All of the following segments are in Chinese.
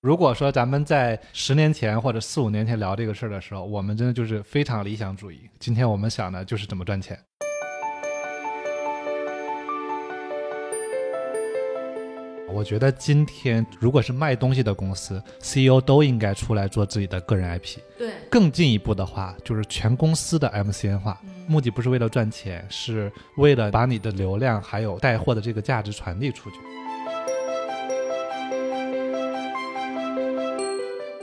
如果说咱们在十年前或者四五年前聊这个事儿的时候，我们真的就是非常理想主义。今天我们想的就是怎么赚钱。我觉得今天如果是卖东西的公司，CEO 都应该出来做自己的个人 IP。对，更进一步的话，就是全公司的 MCN 化，目的不是为了赚钱，是为了把你的流量还有带货的这个价值传递出去。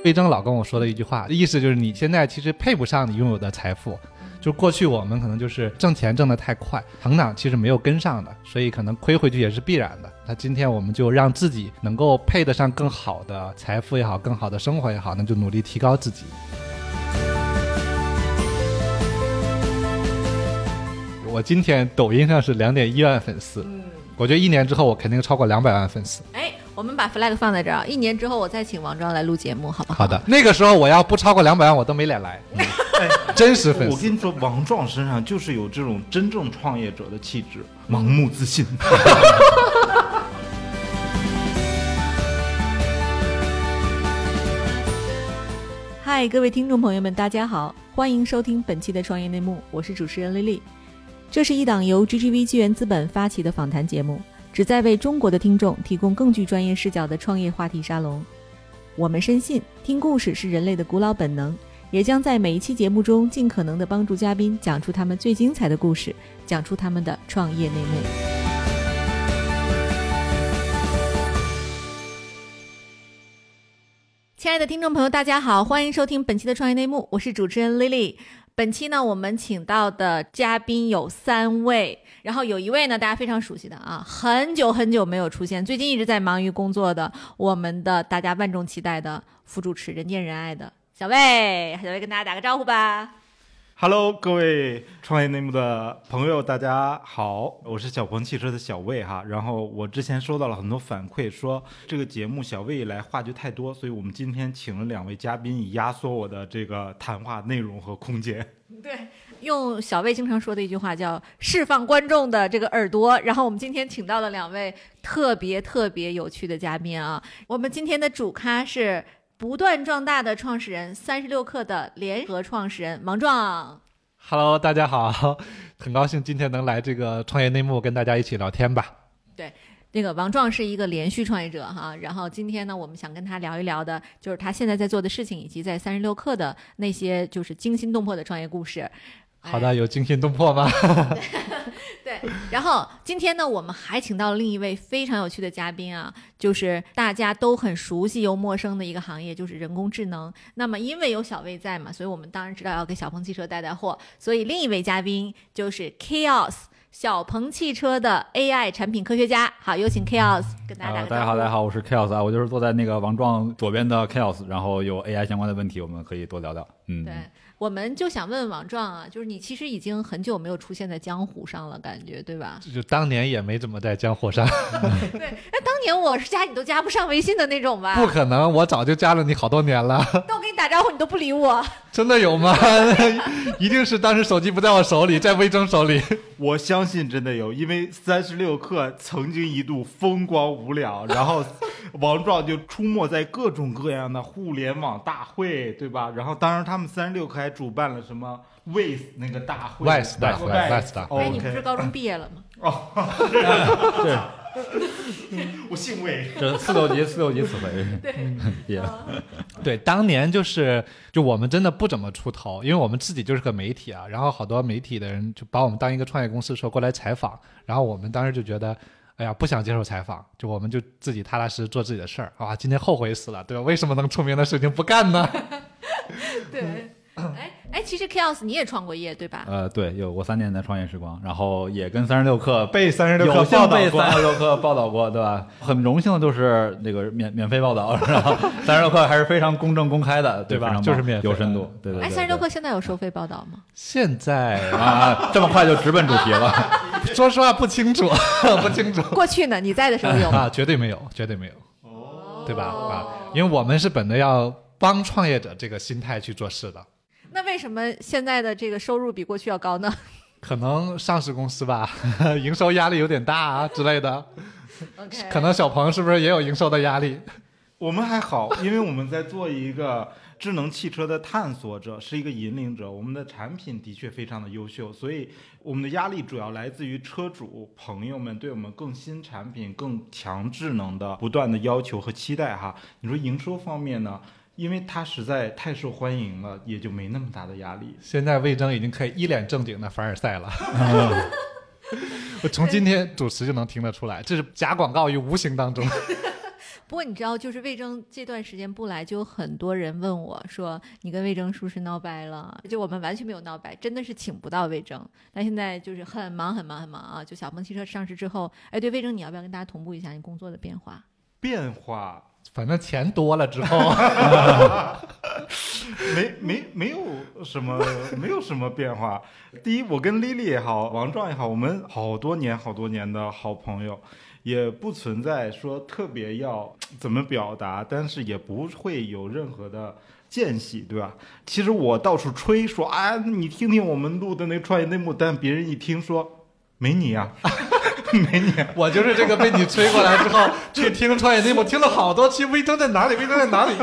魏征老跟我说的一句话，意思就是你现在其实配不上你拥有的财富。就过去我们可能就是挣钱挣得太快，成长其实没有跟上的，所以可能亏回去也是必然的。那今天我们就让自己能够配得上更好的财富也好，更好的生活也好，那就努力提高自己。我今天抖音上是两点一万粉丝，我觉得一年之后我肯定超过两百万粉丝。哎，我们把 flag 放在这儿，一年之后我再请王庄来录节目，好不好？好的，那个时候我要不超过两百万，我都没脸来。真实粉丝，我跟你说，王壮身上就是有这种真正创业者的气质，盲目自信。嗨，各位听众朋友们，大家好，欢迎收听本期的创业内幕，我是主持人丽丽。这是一档由 GGV 纪元资本发起的访谈节目，旨在为中国的听众提供更具专业视角的创业话题沙龙。我们深信，听故事是人类的古老本能。也将在每一期节目中尽可能的帮助嘉宾讲出他们最精彩的故事，讲出他们的创业内幕。亲爱的听众朋友，大家好，欢迎收听本期的创业内幕，我是主持人 Lily。本期呢，我们请到的嘉宾有三位，然后有一位呢，大家非常熟悉的啊，很久很久没有出现，最近一直在忙于工作的，我们的大家万众期待的副主持人见人爱的。小魏，小魏跟大家打个招呼吧。Hello，各位创业内幕的朋友，大家好，我是小鹏汽车的小魏哈。然后我之前收到了很多反馈，说这个节目小魏来话就太多，所以我们今天请了两位嘉宾，以压缩我的这个谈话内容和空间。对，用小魏经常说的一句话叫“释放观众的这个耳朵”。然后我们今天请到了两位特别特别有趣的嘉宾啊。我们今天的主咖是。不断壮大的创始人，三十六氪的联合创始人王壮。Hello，大家好，很高兴今天能来这个创业内幕跟大家一起聊天吧。对，那个王壮是一个连续创业者哈，然后今天呢，我们想跟他聊一聊的，就是他现在在做的事情，以及在三十六氪的那些就是惊心动魄的创业故事。好的，有惊心动魄吗？对，然后今天呢，我们还请到了另一位非常有趣的嘉宾啊，就是大家都很熟悉又陌生的一个行业，就是人工智能。那么因为有小魏在嘛，所以我们当然知道要给小鹏汽车带带货。所以另一位嘉宾就是 Chaos 小鹏汽车的 AI 产品科学家。好，有请 Chaos 跟大家打个招呼。大家好，大家好，我是 Chaos 啊，我就是坐在那个王壮左边的 Chaos，然后有 AI 相关的问题，我们可以多聊聊。嗯，对。我们就想问王壮啊，就是你其实已经很久没有出现在江湖上了，感觉对吧？就当年也没怎么在江湖上。对，年我是加你都加不上微信的那种吧？不可能，我早就加了你好多年了。但我跟你打招呼，你都不理我。真的有吗？一定是当时手机不在我手里，在魏征手里。我相信真的有，因为三十六氪曾经一度风光无两，然后王壮就出没在各种各样的互联网大会，对吧？然后当时他们三十六氪还主办了什么 WISE 那个大会，WISE 大会，WISE 大会。哎，你不是高中毕业了吗？哦，对。我姓魏，这 四六级，四六级死肥，对，对，当年就是就我们真的不怎么出头，因为我们自己就是个媒体啊，然后好多媒体的人就把我们当一个创业公司说过来采访，然后我们当时就觉得，哎呀，不想接受采访，就我们就自己踏踏实实做自己的事儿啊，今天后悔死了，对吧？为什么能出名的事情不干呢？对。哎哎，其实 Chaos 你也创过业对吧？呃，对，有过三年的创业时光，然后也跟三十六氪被三十六氪报道过，三十六氪报道过，对吧？很荣幸的就是那个免免费报道，然后三十六氪还是非常公正公开的，对吧？就是免有深度，对对。哎，三十六氪现在有收费报道吗？现在 啊，这么快就直奔主题了？说实话不清楚，不清楚。过去呢？你在的时候有吗？啊，绝对没有，绝对没有。哦，对吧？啊，因为我们是本着要帮创业者这个心态去做事的。那为什么现在的这个收入比过去要高呢？可能上市公司吧，营收压力有点大啊之类的。OK，可能小鹏是不是也有营收的压力？我们还好，因为我们在做一个智能汽车的探索者，是一个引领者。我们的产品的确非常的优秀，所以我们的压力主要来自于车主朋友们对我们更新产品、更强智能的不断的要求和期待哈。你说营收方面呢？因为他实在太受欢迎了，也就没那么大的压力。现在魏征已经可以一脸正经的凡尔赛了。我从今天主持就能听得出来，这是假广告于无形当中。不过你知道，就是魏征这段时间不来，就有很多人问我说：“你跟魏征是不是闹掰了？”就我们完全没有闹掰，真的是请不到魏征。但现在就是很忙很忙很忙啊！就小鹏汽车上市之后，哎，对魏征，你要不要跟大家同步一下你工作的变化？变化。反正钱多了之后，没没没有什么 没有什么变化。第一，我跟丽丽也好，王壮也好，我们好多年好多年的好朋友，也不存在说特别要怎么表达，但是也不会有任何的间隙，对吧？其实我到处吹说啊，你听听我们录的那创业内幕，但别人一听说没你呀。没你，我就是这个被你催过来之后去听创业内幕，听了好多期，魏征在哪里？魏征在哪里？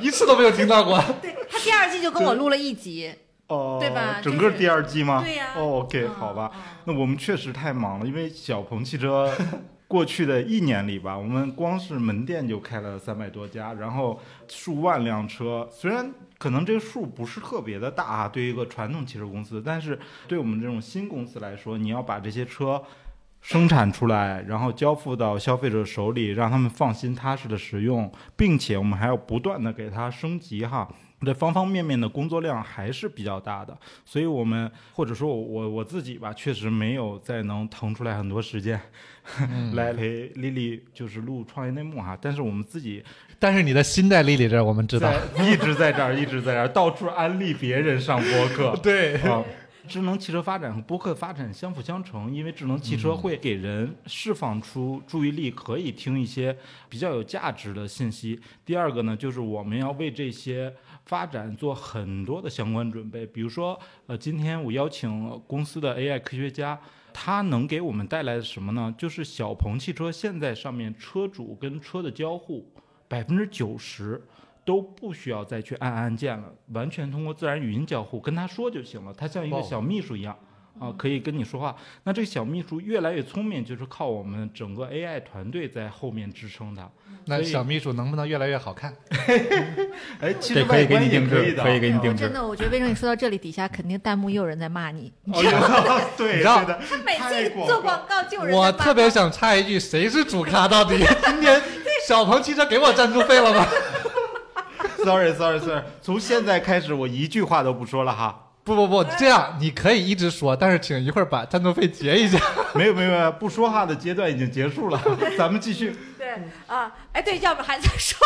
一次都没有听到过。对他第二季就跟我录了一集，哦，对吧？整个第二季吗？对呀。OK，好吧，那我们确实太忙了，因为小鹏汽车 过去的一年里吧，我们光是门店就开了三百多家，然后数万辆车，虽然。可能这个数不是特别的大啊，对于一个传统汽车公司，但是对我们这种新公司来说，你要把这些车。生产出来，然后交付到消费者手里，让他们放心踏实的使用，并且我们还要不断的给它升级哈，这方方面面的工作量还是比较大的，所以我们或者说我我自己吧，确实没有再能腾出来很多时间 来陪丽丽就是录创业内幕哈，但是我们自己，但是你的心在丽丽这儿，我们知道，一直在这儿，一直在这儿，到处安利别人上播客，对。智能汽车发展和播客发展相辅相成，因为智能汽车会给人释放出注意力，可以听一些比较有价值的信息。第二个呢，就是我们要为这些发展做很多的相关准备。比如说，呃，今天我邀请公司的 AI 科学家，他能给我们带来的什么呢？就是小鹏汽车现在上面车主跟车的交互，百分之九十。都不需要再去按按键了，完全通过自然语音交互跟他说就行了。他像一个小秘书一样啊，可以跟你说话。那这个小秘书越来越聪明，就是靠我们整个 AI 团队在后面支撑他。那小秘书能不能越来越好看？哎，其实可以给你定制，可以给你定制。真的，我觉得为什么你说到这里，底下肯定弹幕又有人在骂你。对，你知道他每次做广告就有人。我特别想插一句，谁是主咖？到底今天小鹏汽车给我赞助费了吗？Sorry，Sorry，Sorry，从现在开始我一句话都不说了哈。不不不，这样你可以一直说，但是请一会儿把赞助费结一下。没有没有没有，不说话的阶段已经结束了，咱们继续。对啊，哎对，要不还在说？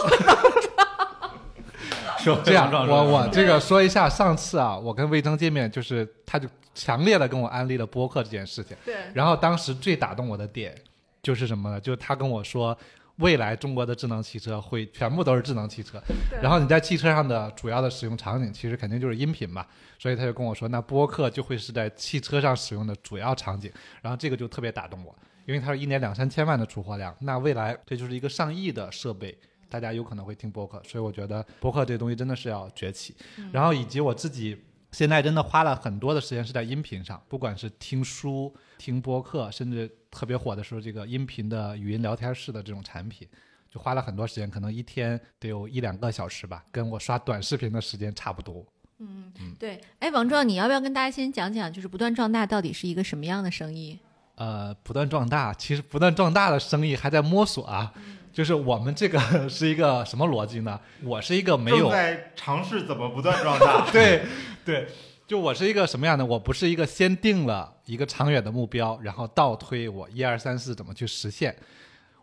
说这样，我我这个说一下，上次啊，我跟魏征见面，就是他就强烈的跟我安利了播客这件事情。对。然后当时最打动我的点就是什么呢？就是他跟我说。未来中国的智能汽车会全部都是智能汽车，然后你在汽车上的主要的使用场景其实肯定就是音频嘛，所以他就跟我说，那播客就会是在汽车上使用的主要场景，然后这个就特别打动我，因为它是一年两三千万的出货量，那未来这就是一个上亿的设备，大家有可能会听播客，所以我觉得播客这东西真的是要崛起，然后以及我自己。现在真的花了很多的时间是在音频上，不管是听书、听播客，甚至特别火的时候，这个音频的语音聊天室的这种产品，就花了很多时间，可能一天得有一两个小时吧，跟我刷短视频的时间差不多。嗯嗯，对。哎，王壮，你要不要跟大家先讲讲，就是不断壮大到底是一个什么样的生意？呃，不断壮大，其实不断壮大的生意还在摸索啊。就是我们这个是一个什么逻辑呢？我是一个没有在尝试怎么不断壮大。对，对，就我是一个什么样的？我不是一个先定了一个长远的目标，然后倒推我一二三四怎么去实现。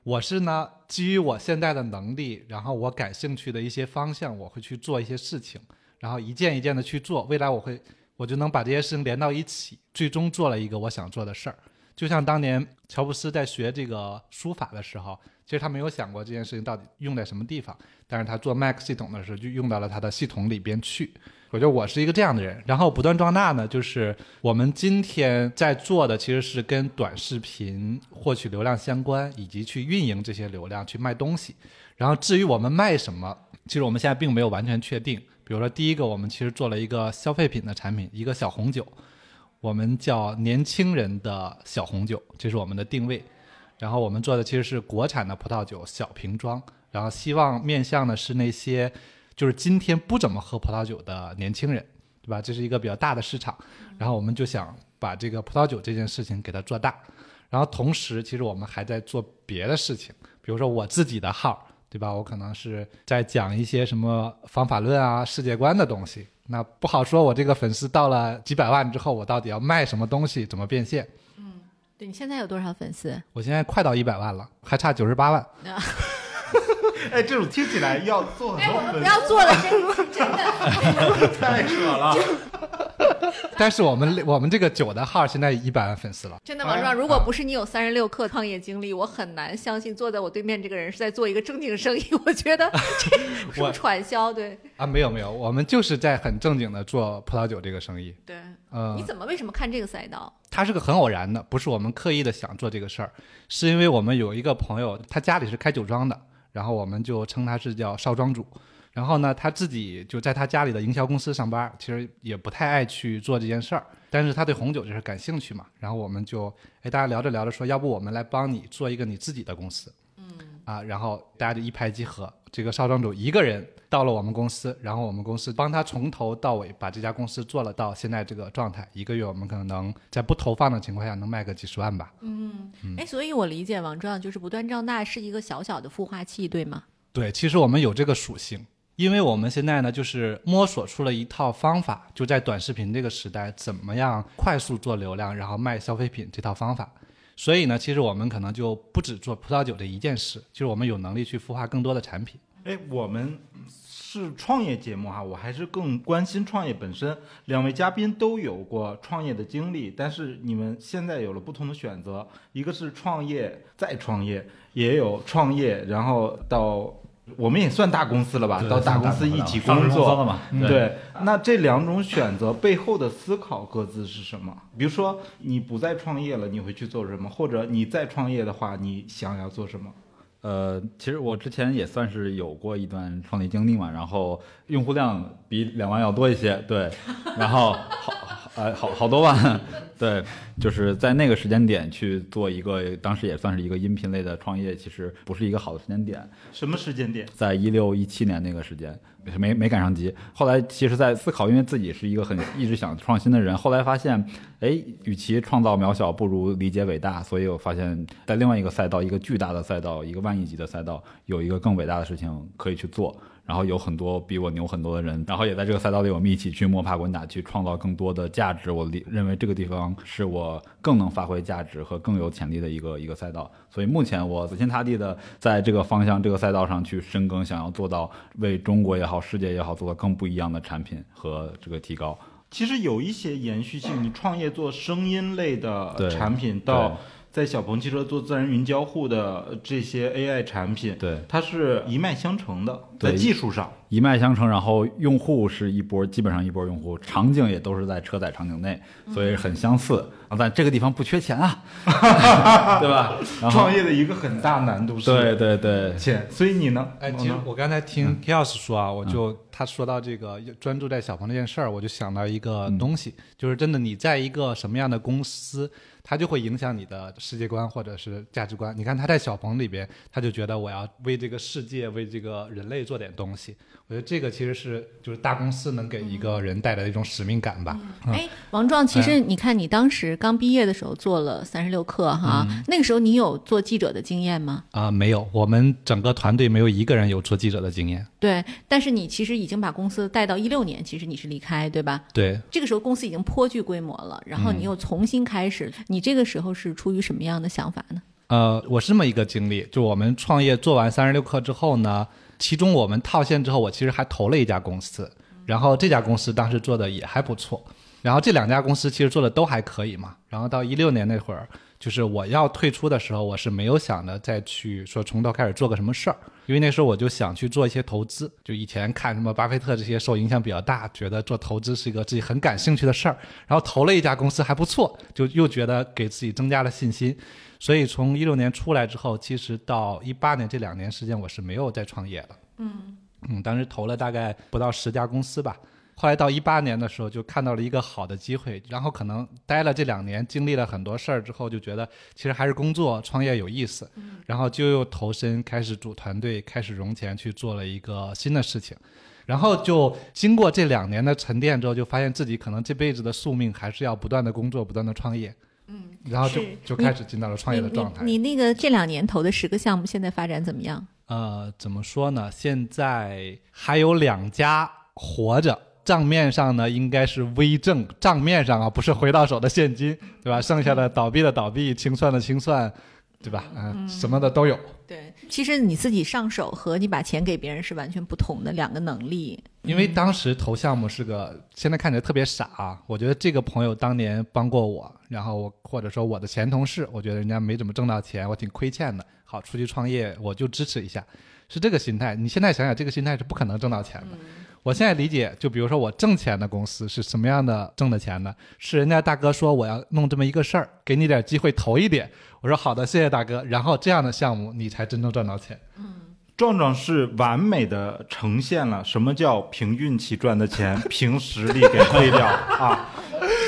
我是呢，基于我现在的能力，然后我感兴趣的一些方向，我会去做一些事情，然后一件一件的去做。未来我会，我就能把这些事情连到一起，最终做了一个我想做的事儿。就像当年乔布斯在学这个书法的时候，其实他没有想过这件事情到底用在什么地方，但是他做 Mac 系统的时候就用到了他的系统里边去。我觉得我是一个这样的人，然后不断壮大呢，就是我们今天在做的其实是跟短视频获取流量相关，以及去运营这些流量去卖东西。然后至于我们卖什么，其实我们现在并没有完全确定。比如说，第一个我们其实做了一个消费品的产品，一个小红酒，我们叫年轻人的小红酒，这是我们的定位。然后我们做的其实是国产的葡萄酒小瓶装，然后希望面向的是那些。就是今天不怎么喝葡萄酒的年轻人，对吧？这是一个比较大的市场，然后我们就想把这个葡萄酒这件事情给它做大，然后同时其实我们还在做别的事情，比如说我自己的号，对吧？我可能是在讲一些什么方法论啊、世界观的东西，那不好说。我这个粉丝到了几百万之后，我到底要卖什么东西，怎么变现？嗯，对你现在有多少粉丝？我现在快到一百万了，还差九十八万。哎，这种听起来要做很多粉丝，不要做了，真真的 太扯了。但是我们我们这个酒的号现在一百万粉丝了。真的，王壮，如果不是你有三十六氪创业经历，我很难相信坐在我对面这个人是在做一个正经生意。我觉得这是传销，对啊，没有没有，我们就是在很正经的做葡萄酒这个生意。对，嗯，你怎么为什么看这个赛道？它是个很偶然的，不是我们刻意的想做这个事儿，是因为我们有一个朋友，他家里是开酒庄的。然后我们就称他是叫少庄主，然后呢，他自己就在他家里的营销公司上班，其实也不太爱去做这件事儿，但是他对红酒就是感兴趣嘛。然后我们就哎，大家聊着聊着说，要不我们来帮你做一个你自己的公司，嗯，啊，然后大家就一拍即合，这个少庄主一个人到了我们公司，然后我们公司帮他从头到尾把这家公司做了到现在这个状态，一个月我们可能能在不投放的情况下能卖个几十万吧。嗯，哎，所以我理解王壮就是不断壮大是一个小小的孵化器，对吗？对，其实我们有这个属性，因为我们现在呢就是摸索出了一套方法，就在短视频这个时代，怎么样快速做流量，然后卖消费品这套方法。所以呢，其实我们可能就不止做葡萄酒这一件事，就是我们有能力去孵化更多的产品。哎，我们是创业节目哈，我还是更关心创业本身。两位嘉宾都有过创业的经历，但是你们现在有了不同的选择，一个是创业再创业，也有创业，然后到我们也算大公司了吧，到大公司一起工作了嘛？对，那这两种选择背后的思考各自是什么？比如说你不再创业了，你会去做什么？或者你再创业的话，你想要做什么？呃，其实我之前也算是有过一段创业经历嘛，然后用户量比两万要多一些，对，然后好，呃，好好多万，对，就是在那个时间点去做一个，当时也算是一个音频类的创业，其实不是一个好的时间点。什么时间点？在一六一七年那个时间。没没赶上急，后来其实，在思考，因为自己是一个很一直想创新的人，后来发现，哎，与其创造渺小，不如理解伟大，所以我发现，在另外一个赛道，一个巨大的赛道，一个万亿级的赛道，有一个更伟大的事情可以去做。然后有很多比我牛很多的人，然后也在这个赛道里，我们一起去摸爬滚打，去创造更多的价值。我认为这个地方是我更能发挥价值和更有潜力的一个一个赛道。所以目前我死心塌地的在这个方向、这个赛道上去深耕，想要做到为中国也好、世界也好，做到更不一样的产品和这个提高。其实有一些延续性，你创业做声音类的产品到。在小鹏汽车做自然云交互的这些 AI 产品，对，它是一脉相承的，在技术上一脉相承。然后用户是一波，基本上一波用户，场景也都是在车载场景内，所以很相似。啊，但这个地方不缺钱啊，对吧？创业的一个很大难度是，对对对，钱。所以你呢？哎，其实我刚才听 Chaos 说啊，我就他说到这个专注在小鹏这件事儿，我就想到一个东西，就是真的，你在一个什么样的公司。他就会影响你的世界观或者是价值观。你看他在小鹏里边，他就觉得我要为这个世界、为这个人类做点东西。我觉得这个其实是就是大公司能给一个人带来的一种使命感吧。哎，王壮，其实你看你当时刚毕业的时候做了三十六氪哈，那个时候你有做记者的经验吗？啊，没有，我们整个团队没有一个人有做记者的经验。对，但是你其实已经把公司带到一六年，其实你是离开对吧？对，这个时候公司已经颇具规模了，然后你又重新开始。你这个时候是出于什么样的想法呢？呃，我是这么一个经历，就我们创业做完三十六氪之后呢，其中我们套现之后，我其实还投了一家公司，然后这家公司当时做的也还不错，然后这两家公司其实做的都还可以嘛。然后到一六年那会儿，就是我要退出的时候，我是没有想着再去说从头开始做个什么事儿，因为那时候我就想去做一些投资。就以前看什么巴菲特这些受影响比较大，觉得做投资是一个自己很感兴趣的事儿，然后投了一家公司还不错，就又觉得给自己增加了信心。所以从一六年出来之后，其实到一八年这两年时间，我是没有再创业了。嗯。嗯，当时投了大概不到十家公司吧。后来到一八年的时候，就看到了一个好的机会，然后可能待了这两年，经历了很多事儿之后，就觉得其实还是工作创业有意思，然后就又投身开始组团队，开始融钱去做了一个新的事情，然后就经过这两年的沉淀之后，就发现自己可能这辈子的宿命还是要不断的工作，不断的创业，嗯，然后就就开始进到了创业的状态。你你那个这两年投的十个项目，现在发展怎么样？呃，怎么说呢？现在还有两家活着。账面上呢，应该是微正，账面上啊，不是回到手的现金，对吧？剩下的倒闭的倒闭，清算的清算，对吧？嗯，什么的都有。对，其实你自己上手和你把钱给别人是完全不同的两个能力。因为当时投项目是个，现在看起来特别傻。我觉得这个朋友当年帮过我，然后我或者说我的前同事，我觉得人家没怎么挣到钱，我挺亏欠的。好，出去创业我就支持一下，是这个心态。你现在想想，这个心态是不可能挣到钱的。我现在理解，就比如说我挣钱的公司是什么样的挣的钱呢？是人家大哥说我要弄这么一个事儿，给你点机会投一点。我说好的，谢谢大哥。然后这样的项目你才真正赚到钱。嗯，壮壮是完美的呈现了什么叫凭运气赚的钱，凭实力给推掉啊！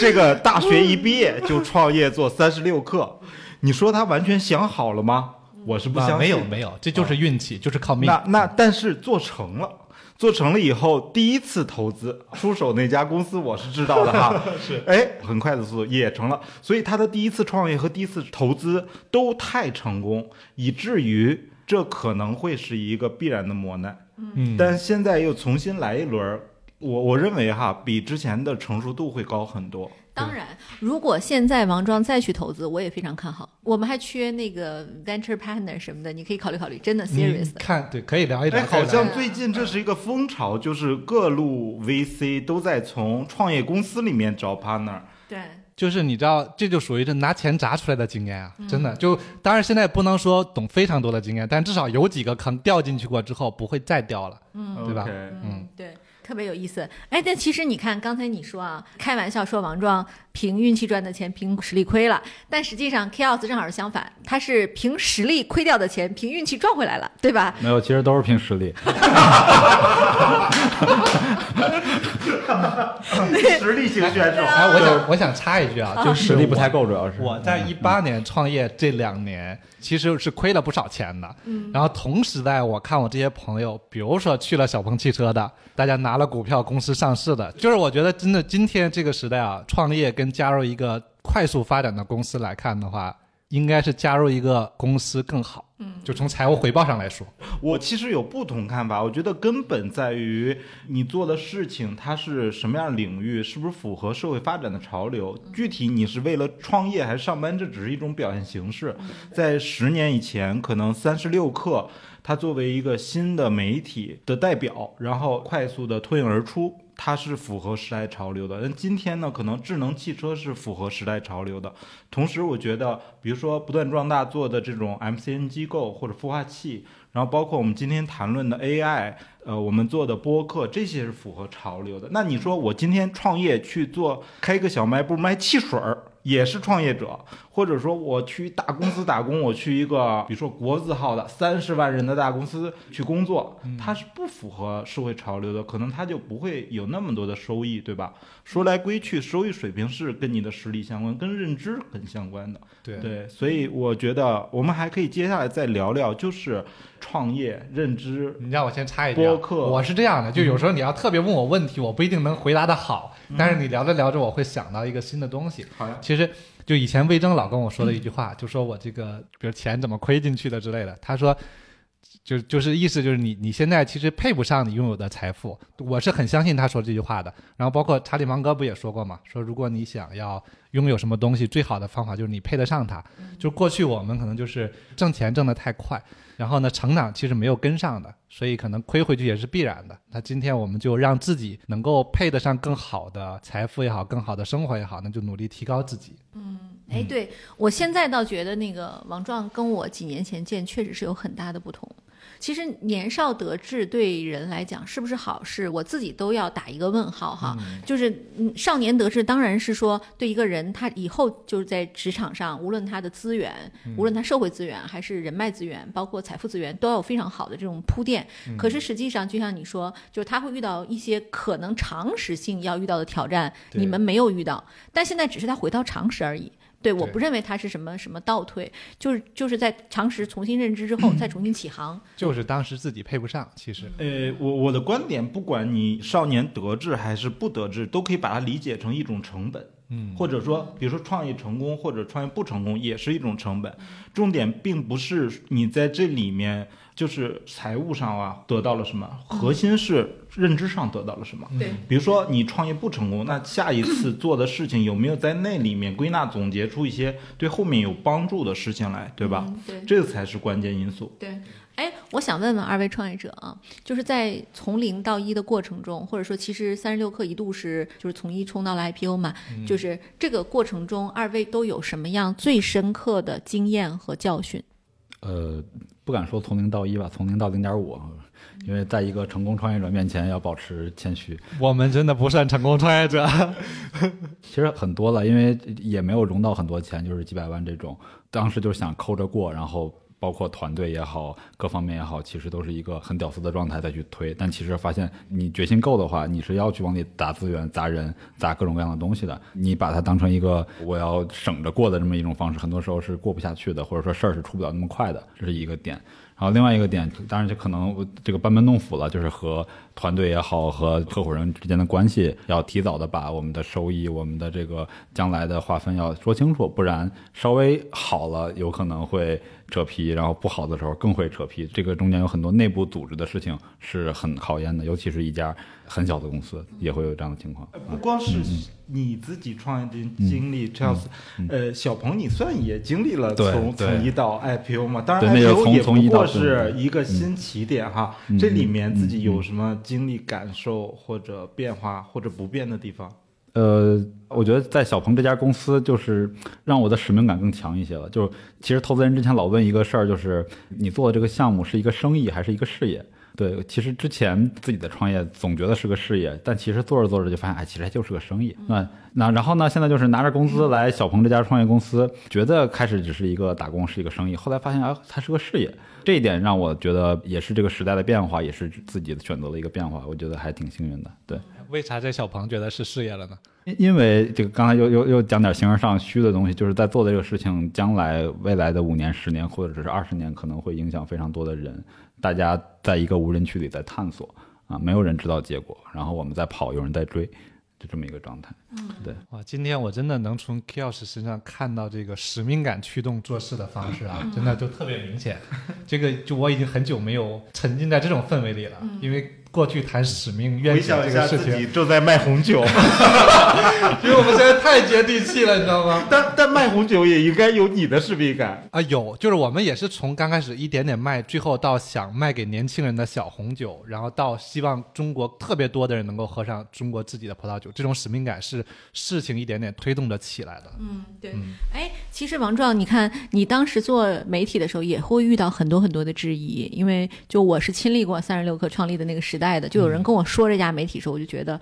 这个大学一毕业就创业做三十六课，你说他完全想好了吗？我是不相信。没有没有，这就是运气，就是靠命。那那但是做成了。做成了以后，第一次投资出手那家公司我是知道的哈，是哎，很快的速度也成了，所以他的第一次创业和第一次投资都太成功，以至于这可能会是一个必然的磨难。嗯，但现在又重新来一轮，我我认为哈，比之前的成熟度会高很多。当然，如果现在王庄再去投资，我也非常看好。我们还缺那个 venture partner 什么的，你可以考虑考虑。真的 serious 看对，可以聊一聊。哎，好像最近这是一个风潮，就是各路 VC 都在从创业公司里面找 partner。对，就是你知道，这就属于这拿钱砸出来的经验啊！真的，就当然现在不能说懂非常多的经验，但至少有几个坑掉进去过之后不会再掉了，嗯，对吧？嗯，对。特别有意思，哎，但其实你看，刚才你说啊，开玩笑说王壮凭运气赚的钱，凭实力亏了，但实际上 Chaos 正好是相反，他是凭实力亏掉的钱，凭运气赚回来了，对吧？没有，其实都是凭实力。实力型选手。哎，我想我想插一句啊，就是实力不太够，主要是我在一八年创业这两年，其实是亏了不少钱的。嗯。然后同时代我看我这些朋友，比如说去了小鹏汽车的，大家拿了股票，公司上市的，就是我觉得真的今天这个时代啊，创业跟加入一个快速发展的公司来看的话。应该是加入一个公司更好，嗯，就从财务回报上来说，我其实有不同看法。我觉得根本在于你做的事情它是什么样领域，是不是符合社会发展的潮流。具体你是为了创业还是上班，这只是一种表现形式。在十年以前，可能三十六氪它作为一个新的媒体的代表，然后快速的脱颖而出。它是符合时代潮流的，那今天呢？可能智能汽车是符合时代潮流的。同时，我觉得，比如说不断壮大做的这种 MCN 机构或者孵化器，然后包括我们今天谈论的 AI，呃，我们做的播客，这些是符合潮流的。那你说我今天创业去做开个小卖部卖汽水儿？也是创业者，或者说我去大公司打工，我去一个比如说国字号的三十万人的大公司去工作，它是不符合社会潮流的，可能它就不会有那么多的收益，对吧？说来归去，收益水平是跟你的实力相关，跟认知很相关的。对对，所以我觉得我们还可以接下来再聊聊，就是创业认知。你让我先插一句，播客，我是这样的，就有时候你要特别问我问题，我不一定能回答的好，但是你聊着聊着，我会想到一个新的东西。好呀。其实，就以前魏征老跟我说的一句话，就说我这个，比如钱怎么亏进去的之类的。他说，就就是意思就是你你现在其实配不上你拥有的财富。我是很相信他说这句话的。然后包括查理芒格不也说过嘛，说如果你想要拥有什么东西，最好的方法就是你配得上它。就过去我们可能就是挣钱挣得太快，然后呢成长其实没有跟上的，所以可能亏回去也是必然的。那今天我们就让自己能够配得上更好的财富也好，更好的生活也好，那就努力提高自己。嗯。哎，对我现在倒觉得那个王壮跟我几年前见确实是有很大的不同。其实年少得志对人来讲是不是好事，我自己都要打一个问号哈。就是嗯，少年得志当然是说对一个人他以后就是在职场上，无论他的资源，无论他社会资源还是人脉资源，包括财富资源，都要有非常好的这种铺垫。可是实际上，就像你说，就是他会遇到一些可能常识性要遇到的挑战，你们没有遇到，但现在只是他回到常识而已。对，我不认为它是什么什么倒退，就是就是在常识重新认知之后，再重新起航。就是当时自己配不上，其实呃，我我的观点，不管你少年得志还是不得志，都可以把它理解成一种成本。嗯，或者说，比如说创业成功或者创业不成功，也是一种成本。重点并不是你在这里面就是财务上啊得到了什么，核心是认知上得到了什么。对，比如说你创业不成功，那下一次做的事情有没有在那里面归纳总结出一些对后面有帮助的事情来，对吧？嗯对这个才是关键因素。对。哎，我想问问二位创业者啊，就是在从零到一的过程中，或者说，其实三十六氪一度是就是从一冲到了 IPO 嘛，就是这个过程中，二位都有什么样最深刻的经验和教训？呃，不敢说从零到一吧，从零到零点五，因为在一个成功创业者面前要保持谦虚。我们真的不算成功创业者。其实很多了，因为也没有融到很多钱，就是几百万这种。当时就是想抠着过，然后包括团队也好，各方面也好，其实都是一个很屌丝的状态再去推。但其实发现你决心够的话，你是要去往里砸资源、砸人、砸各种各样的东西的。你把它当成一个我要省着过的这么一种方式，很多时候是过不下去的，或者说事儿是出不了那么快的，这是一个点。然后另外一个点，当然就可能这个班门弄斧了，就是和团队也好，和合伙人之间的关系，要提早的把我们的收益、我们的这个将来的划分要说清楚，不然稍微好了有可能会扯皮，然后不好的时候更会扯皮。这个中间有很多内部组织的事情是很考验的，尤其是一家很小的公司也会有这样的情况。不光是你自己创业的经历，这样子，呃，小鹏你算也经历了对从从一到 IPO 嘛？当对然 IPO 也不过是对一个新起点哈。嗯这里面自己有什么经历、感受或者变化或者不变的地方？呃，我觉得在小鹏这家公司，就是让我的使命感更强一些了。就是其实投资人之前老问一个事儿，就是你做的这个项目是一个生意还是一个事业？对，其实之前自己的创业总觉得是个事业，但其实做着做着就发现，哎，其实还就是个生意。那那然后呢，现在就是拿着工资来小鹏这家创业公司，觉得开始只是一个打工，是一个生意，后来发现哎，它是个事业。这一点让我觉得也是这个时代的变化，也是自己选择的一个变化，我觉得还挺幸运的。对。为啥这小鹏觉得是事业了呢？因因为这个刚才又又又讲点形而上虚的东西，就是在做的这个事情，将来未来的五年、十年或者只是二十年，可能会影响非常多的人。大家在一个无人区里在探索啊，没有人知道结果，然后我们在跑，有人在追，就这么一个状态。对，哇，今天我真的能从 Kiosk 身上看到这个使命感驱动做事的方式啊，真的就特别明显。这个就我已经很久没有沉浸在这种氛围里了，因为过去谈使命愿景这个事情，正在卖红酒，因为我们现在太接地气了，你知道吗？但但卖红酒也应该有你的使命感。啊，有，就是我们也是从刚开始一点点卖，最后到想卖给年轻人的小红酒，然后到希望中国特别多的人能够喝上中国自己的葡萄酒，这种使命感是事情一点点推动着起来的。嗯，对嗯。哎，其实王壮，你看你当时做媒体的时候，也会遇到很多很多的质疑，因为就我是亲历过三十六氪创立的那个时代的，就有人跟我说这家媒体的时候，我就觉得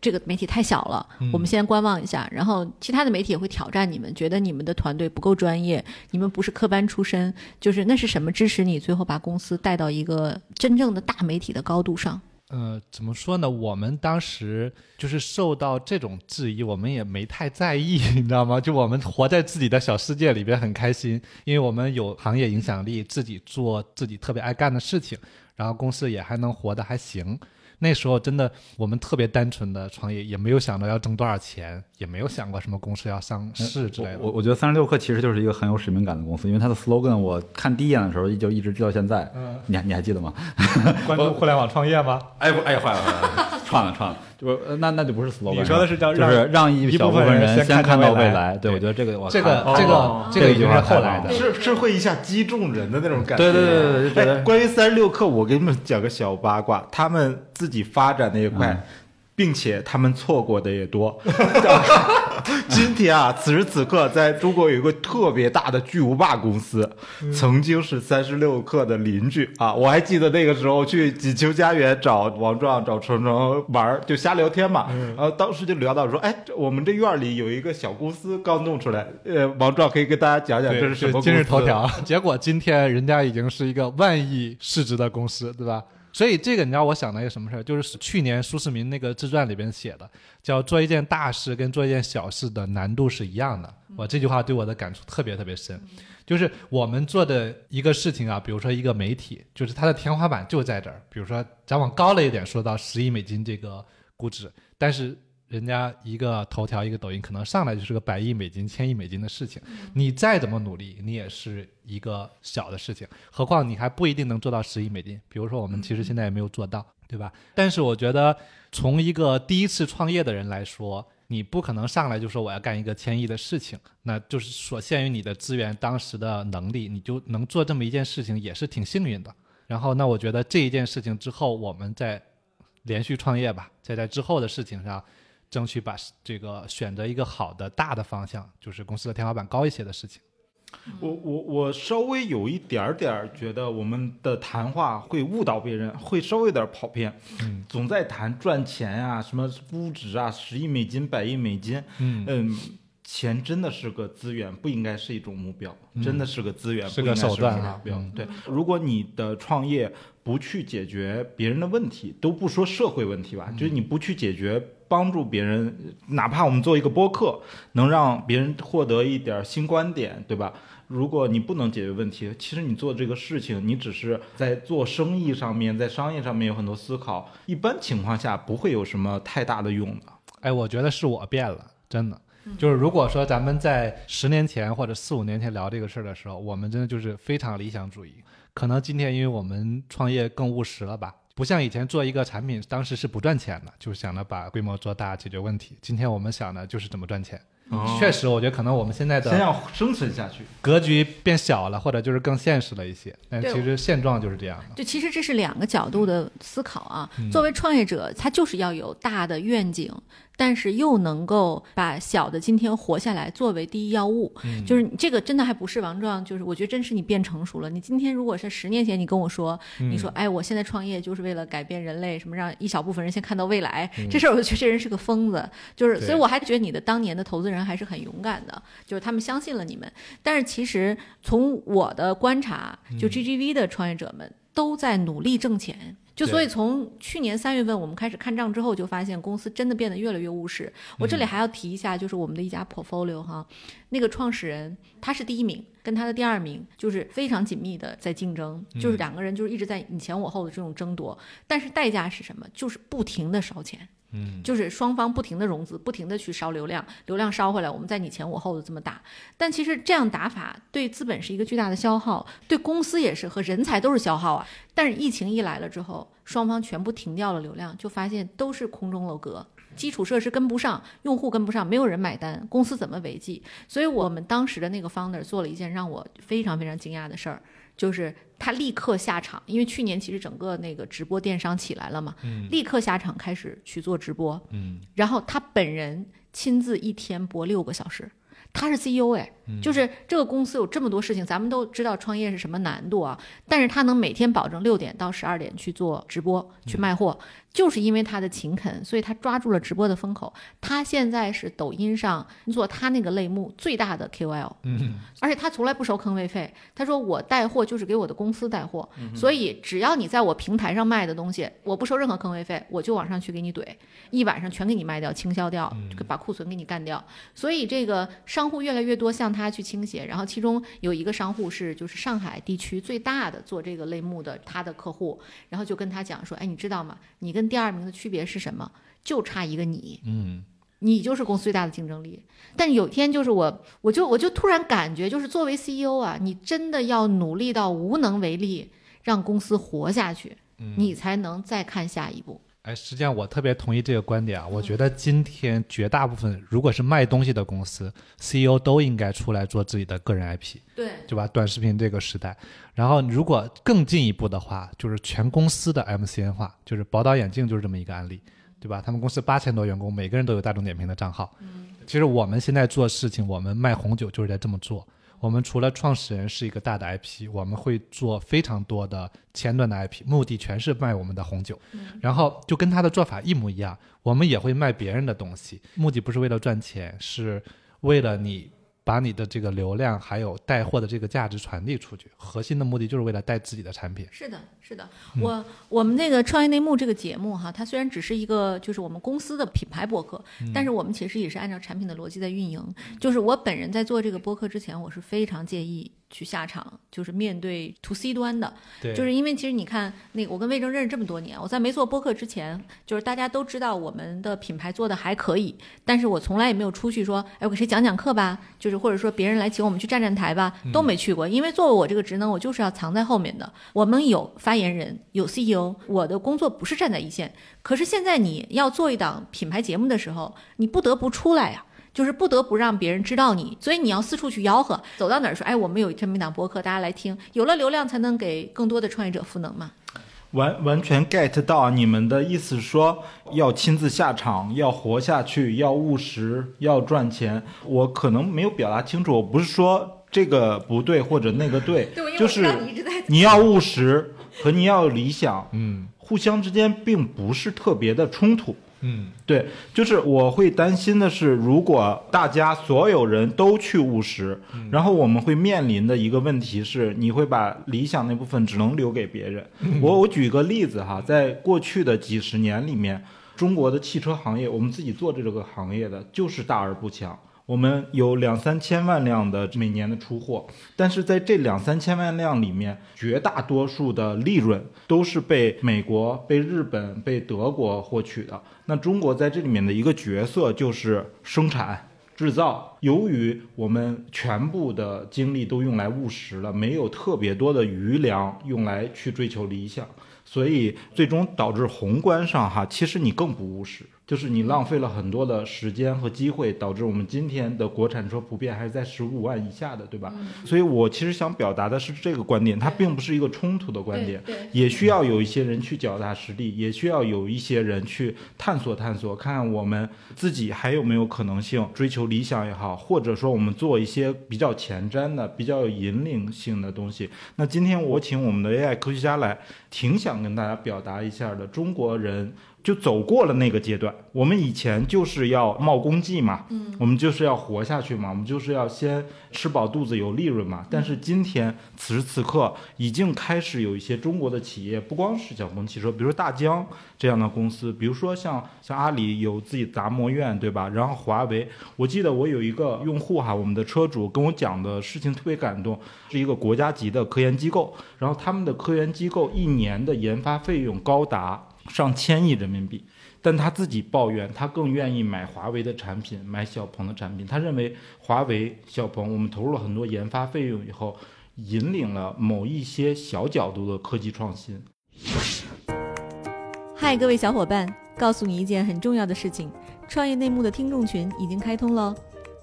这个媒体太小了，我们先观望一下。然后其他的媒体也会挑战你们，觉得你们的团队不够专业，你们不是科班出身，就是那是什么支持你最后把公司带到一个真正的大媒体的高度上？呃，怎么说呢？我们当时就是受到这种质疑，我们也没太在意，你知道吗？就我们活在自己的小世界里边，很开心，因为我们有行业影响力，自己做自己特别爱干的事情，然后公司也还能活得还行。那时候真的我们特别单纯的创业，也没有想到要挣多少钱，也没有想过什么公司要上市之类的。我我觉得三十六氪其实就是一个很有使命感的公司，因为它的 slogan 我看第一眼的时候就一直记到现在。嗯你还你还记得吗？关注互联网创业吗？哎不哎坏了坏了，串了串了，就那那就不是 slogan，你说的是叫让就是让一一小部部分人人先看到未来。对，我觉得这个我这个这哦个这个已经是后来的。是是会一下击中人的那种感觉。对对对对对关于三十六氪，我给你们讲个小八卦，他们自己发展那一块，并且他们错过的也多。今天啊，此时此刻，在中国有一个特别大的巨无霸公司，曾经是三十六氪的邻居啊。我还记得那个时候去锦秋家园找王壮、找程程玩儿，就瞎聊天嘛。然后当时就聊到说，哎，我们这院里有一个小公司刚弄出来，呃，王壮可以跟大家讲讲这是什么公司？今日头条，结果今天人家已经是一个万亿市值的公司，对吧？所以这个你知道我想到一个什么事儿，就是去年苏世民那个自传里边写的，叫做一件大事跟做一件小事的难度是一样的。我这句话对我的感触特别特别深，就是我们做的一个事情啊，比如说一个媒体，就是它的天花板就在这儿，比如说咱往高了一点说到十亿美金这个估值，但是人家一个头条一个抖音可能上来就是个百亿美金、千亿美金的事情，你再怎么努力，你也是一个小的事情，何况你还不一定能做到十亿美金。比如说我们其实现在也没有做到，对吧？但是我觉得从一个第一次创业的人来说，你不可能上来就说我要干一个千亿的事情，那就是所限于你的资源、当时的能力，你就能做这么一件事情，也是挺幸运的。然后，那我觉得这一件事情之后，我们再连续创业吧，再在之后的事情上，争取把这个选择一个好的大的方向，就是公司的天花板高一些的事情。我我我稍微有一点儿点儿觉得我们的谈话会误导别人，会稍微有点儿跑偏。嗯总在谈赚钱啊，什么估值啊，十亿美金、百亿美金。嗯嗯，钱真的是个资源，不应该是一种目标，真的是个资源，嗯是个手段目标。嗯对，如果你的创业不去解决别人的问题，都不说社会问题吧，就是你不去解决。帮助别人，哪怕我们做一个播客，能让别人获得一点新观点，对吧？如果你不能解决问题，其实你做这个事情，你只是在做生意上面，在商业上面有很多思考，一般情况下不会有什么太大的用的。哎，我觉得是我变了，真的。就是如果说咱们在十年前或者四五年前聊这个事儿的时候，我们真的就是非常理想主义。可能今天因为我们创业更务实了吧，不像以前做一个产品，当时是不赚钱的，就是想着把规模做大解决问题。今天我们想的就是怎么赚钱。确实，我觉得可能我们现在的先要生存下去。格局变小了，或者就是更现实了一些。但对其实现状就是这样的。就其实这是两个角度的思考啊。嗯作为创业者，他就是要有大的愿景，但是又能够把小的今天活下来作为第一要务。嗯就是你这个真的还不是王壮，就是我觉得真是你变成熟了。你今天如果是十年前你跟我说，嗯你说哎，我现在创业就是为了改变人类，什么让一小部分人先看到未来，嗯这事儿我就觉得这人是个疯子。就是，所以我还觉得你的当年的投资人还是很勇敢的，就是他们相信了你们。但是其实从我的观察，嗯就 GGV 的创业者们都在努力挣钱。就所以从去年三月份我们开始看账之后，就发现公司真的变得越来越务实。我嗯这里还要提一下，就是我们的一家 portfolio 哈，那个创始人他是第一名，跟他的第二名就是非常紧密的在竞争，嗯就是两个人就是一直在你前我后的这种争夺，但是代价是什么？就是不停的烧钱。嗯，就是双方不停的融资，不停的去烧流量，流量烧回来，我们在你前我后的这么打。但其实这样打法对资本是一个巨大的消耗，对公司也是和人才都是消耗啊。但是疫情一来了之后，双方全部停掉了流量，就发现都是空中楼阁。基础设施跟不上，用户跟不上，没有人买单，公司怎么维系？所以我们当时的那个 founder 做了一件让我非常非常惊讶的事儿，就是他立刻下场，因为去年其实整个那个直播电商起来了嘛，立刻下场开始去做直播，嗯，然后他本人亲自一天播六个小时。他是 CEO 哎，就是这个公司有这么多事情，咱们都知道创业是什么难度啊，但是他能每天保证六点到十二点去做直播去卖货，就是因为他的勤恳，所以他抓住了直播的风口。他现在是抖音上做他那个类目最大的 KOL，嗯，而且他从来不收坑位费。他说我带货就是给我的公司带货，所以只要你在我平台上卖的东西，我不收任何坑位费，我就往上去给你怼，一晚上全给你卖掉，倾销掉，把库存给你干掉。所以这个商户越来越多向他去倾斜，然后其中有一个商户是就是上海地区最大的做这个类目的他的客户，然后就跟他讲说，哎，你知道吗？你跟第二名的区别是什么？就差一个你，嗯，你就是公司最大的竞争力。但有一天就是我，我就我就突然感觉，就是作为 CEO 啊，你真的要努力到无能为力，让公司活下去，你才能再看下一步。哎，实际上我特别同意这个观点啊。我觉得今天绝大部分如果是卖东西的公司，CEO 都应该出来做自己的个人 IP，对，对吧？短视频这个时代，然后如果更进一步的话，就是全公司的 MCN 化，就是宝岛眼镜就是这么一个案例。对吧？他们公司八千多员工，每个人都有大众点评的账号。其实我们现在做事情，我们卖红酒就是在这么做。我们除了创始人是一个大的 IP，我们会做非常多的前端的 IP，目的全是卖我们的红酒。然后就跟他的做法一模一样，我们也会卖别人的东西，目的不是为了赚钱，是为了你把你的这个流量还有带货的这个价值传递出去。核心的目的就是为了带自己的产品。是的，是的，我我们那个创业内幕这个节目哈，它虽然只是一个就是我们公司的品牌播客，但是我们其实也是按照产品的逻辑在运营。就是我本人在做这个播客之前，我是非常介意去下场，就是面对 to C 端的，对就是因为其实你看那个我跟魏征认识这么多年，我在没做播客之前，就是大家都知道我们的品牌做的还可以，但是我从来也没有出去说，哎，我给谁讲讲课吧，就是或者说别人来请我们去站站台吧，都没去过，因为作为我这个职能，我就是要藏在后面的。我们有发言人，有 CEO，我的工作不是站在一线。可是现在你要做一档品牌节目的时候，你不得不出来呀、就是不得不让别人知道你，所以你要四处去吆喝，走到哪儿说，哎，我们有这么一档播客，大家来听，有了流量才能给更多的创业者赋能嘛。完完全 get 到你们的意思，说要亲自下场，要活下去，要务实，要赚钱。我可能没有表达清楚，我不是说这个不对或者那个对，就是你要务实和你要有理想，嗯互相之间并不是特别的冲突。嗯对，就是我会担心的是，如果大家所有人都去务实，然后我们会面临的一个问题是，你会把理想那部分只能留给别人。我我举个例子哈，在过去的几十年里面，中国的汽车行业，我们自己做这个行业的就是大而不强。我们有两三千万辆的每年的出货，但是在这两三千万辆里面，绝大多数的利润都是被美国、被日本、被德国获取的。那中国在这里面的一个角色就是生产。制造，由于我们全部的精力都用来务实了，没有特别多的余粮用来去追求理想，所以最终导致宏观上哈，其实你更不务实，就是你浪费了很多的时间和机会，导致我们今天的国产车普遍还是在十五万以下的，对吧？所以我其实想表达的是这个观点，它并不是一个冲突的观点，也需要有一些人去脚踏实地，也需要有一些人去探索探索，看看我们自己还有没有可能性追求理想也好，或者说我们做一些比较前瞻的、比较有引领性的东西。那今天我请我们的 AI 科学家来，挺想跟大家表达一下的，中国人。就走过了那个阶段，我们以前就是要冒功绩嘛，嗯，我们就是要活下去嘛，我们就是要先吃饱肚子有利润嘛。但是今天此时此刻，已经开始有一些中国的企业，不光是小鹏汽车，比如说大疆这样的公司，比如说像像阿里有自己达摩院，对吧？然后华为，我记得我有一个用户哈，我们的车主跟我讲的事情特别感动，是一个国家级的科研机构，然后他们的科研机构一年的研发费用高达。上千亿人民币，但他自己抱怨，他更愿意买华为的产品，买小鹏的产品。他认为华为、小鹏，我们投入了很多研发费用以后，引领了某一些小角度的科技创新。嗨，各位小伙伴，告诉你一件很重要的事情：创业内幕的听众群已经开通喽。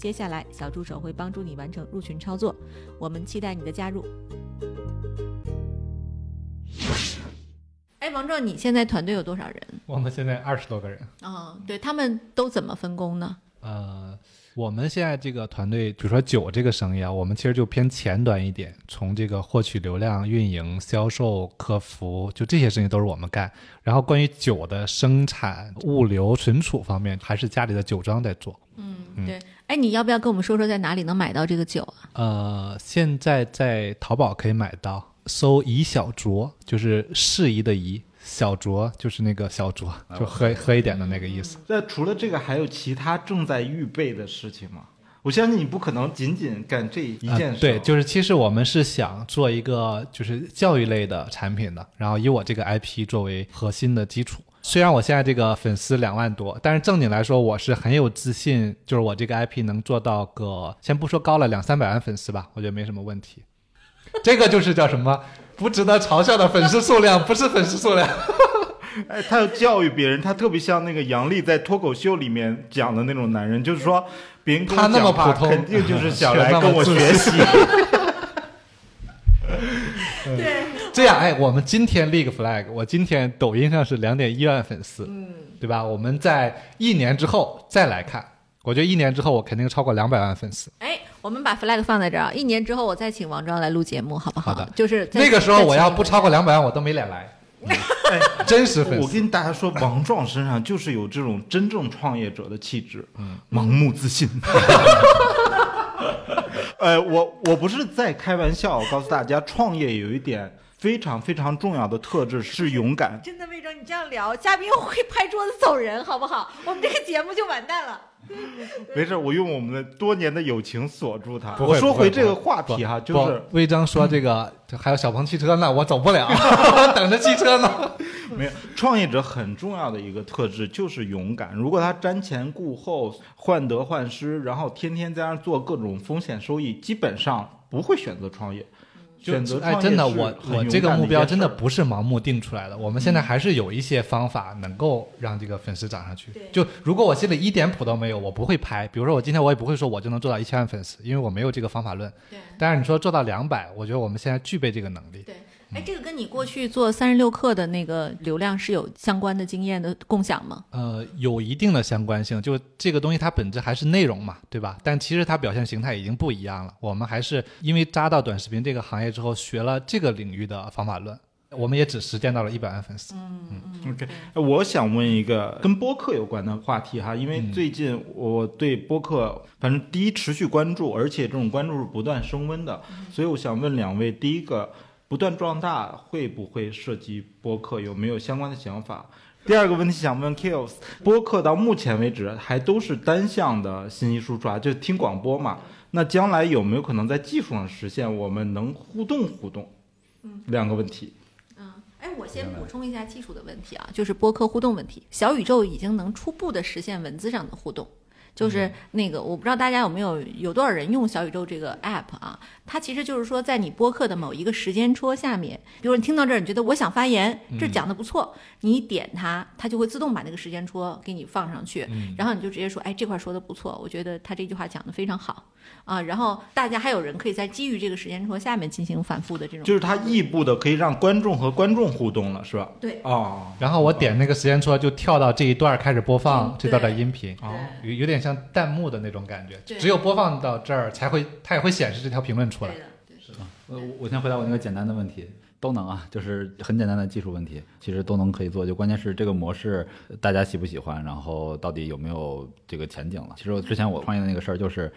接下来，小助手会帮助你完成入群操作。我们期待你的加入。哎，王壮，你现在团队有多少人？我们现在二十多个人。嗯，对他们都怎么分工呢？呃，我们现在这个团队，比如说酒这个生意啊，我们其实就偏前端一点，从这个获取流量、运营、销售、客服，就这些事情都是我们干。然后关于酒的生产、物流、存储方面，还是家里的酒庄在做。嗯，对。哎，你要不要跟我们说说在哪里能买到这个酒啊？呃，现在在淘宝可以买到，搜“宜小酌”，就是适宜的宜。小酌就是那个小酌，就喝喝一点的那个意思。那除了这个，还有其他正在预备的事情吗？我相信你不可能仅仅干这一件事、呃。对，就是其实我们是想做一个就是教育类的产品的，然后以我这个 IP 作为核心的基础。虽然我现在这个粉丝两万多，但是正经来说，我是很有自信，就是我这个 IP 能做到个，先不说高了两三百万粉丝吧，我觉得没什么问题。这个就是叫什么不值得嘲笑的粉丝数量，不是粉丝数量。哎，他要教育别人，他特别像那个杨笠在脱口秀里面讲的那种男人，就是说别人他那么普通肯定就是想来跟我学习。对，这样，哎，我们今天立个 flag，我今天抖音上是两点一万粉丝，嗯，对吧？我们在一年之后再来看，我觉得一年之后我肯定超过两百万粉丝。哎，我们把 flag 放在这儿啊，一年之后我再请王庄来录节目，好不好？好的就是那个时候我要不超过两百万，我都没脸来。哎，真实粉丝，我跟大家说，王壮身上就是有这种真正创业者的气质，嗯，盲目自信。呃，我我不是在开玩笑，我告诉大家，创业有一点非常非常重要的特质是勇敢。真的，魏征，你这样聊，嘉宾会拍桌子走人，好不好？我们这个节目就完蛋了。没事，我用我们的多年的友情锁住他。我说回这个话题哈，就是不魏征说这个，还有小鹏汽车呢，我走不了，等着汽车呢。没有创业者很重要的一个特质就是勇敢。如果他瞻前顾后、患得患失，然后天天在那做各种风险收益，基本上不会选择创业。选择创哎，真的，我我这个目标真的不是盲目定出来的。我们现在还是有一些方法能够让这个粉丝涨上去对。就如果我心里一点谱都没有，我不会拍。比如说我今天我也不会说我就能做到一千万粉丝，因为我没有这个方法论。对但是你说做到两百，我觉得我们现在具备这个能力。对，哎，这个跟你过去做三十六氪的那个流量是有相关的经验的共享吗？呃，有一定的相关性，就这个东西它本质还是内容嘛，对吧？但其实它表现形态已经不一样了。我们还是因为扎到短视频这个行业之后，学了这个领域的方法论，我们也只实践到了一百万粉丝。嗯 OK，我想问一个跟播客有关的话题哈，因为嗯最近我对播客，反正第一持续关注，而且这种关注是不断升温的，所以我想问两位，第一个不断壮大会不会涉及播客，有没有相关的想法？第二个问题想问 Kills，播客到目前为止还都是单向的信息输出啊，就听广播嘛。那将来有没有可能在技术上实现我们能互动互动？两个问题。嗯，哎，我先补充一下技术的问题啊，就是播客互动问题。小宇宙已经能初步的实现文字上的互动，就是那个我不知道大家有没有有多少人用小宇宙这个 app 啊？它其实就是说，在你播客的某一个时间戳下面，比如你听到这儿，你觉得我想发言，这讲的不错，你一点它，它就会自动把那个时间戳给你放上去，然后你就直接说，哎，这块说的不错，我觉得他这句话讲的非常好啊。然后大家还有人可以在基于这个时间戳下面进行反复的这种，就是它异步的可以让观众和观众互动了，是吧？对哦，然后我点那个时间戳，就跳到这一段开始播放嗯这段的音频，哦有有点像弹幕的那种感觉。只有播放到这儿才会，它也会显示这条评论出来对。的，对呃，我我先回答我那个简单的问题，都能啊，就是很简单的技术问题，其实都能可以做，就关键是这个模式呃大家喜不喜欢，然后到底有没有这个前景了。其实我之前我创业的那个事儿就是。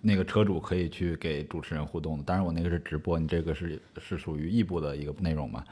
那个车主可以去给主持人互动的，当然我那个是直播，你这个是是属于异步的一个内容嘛？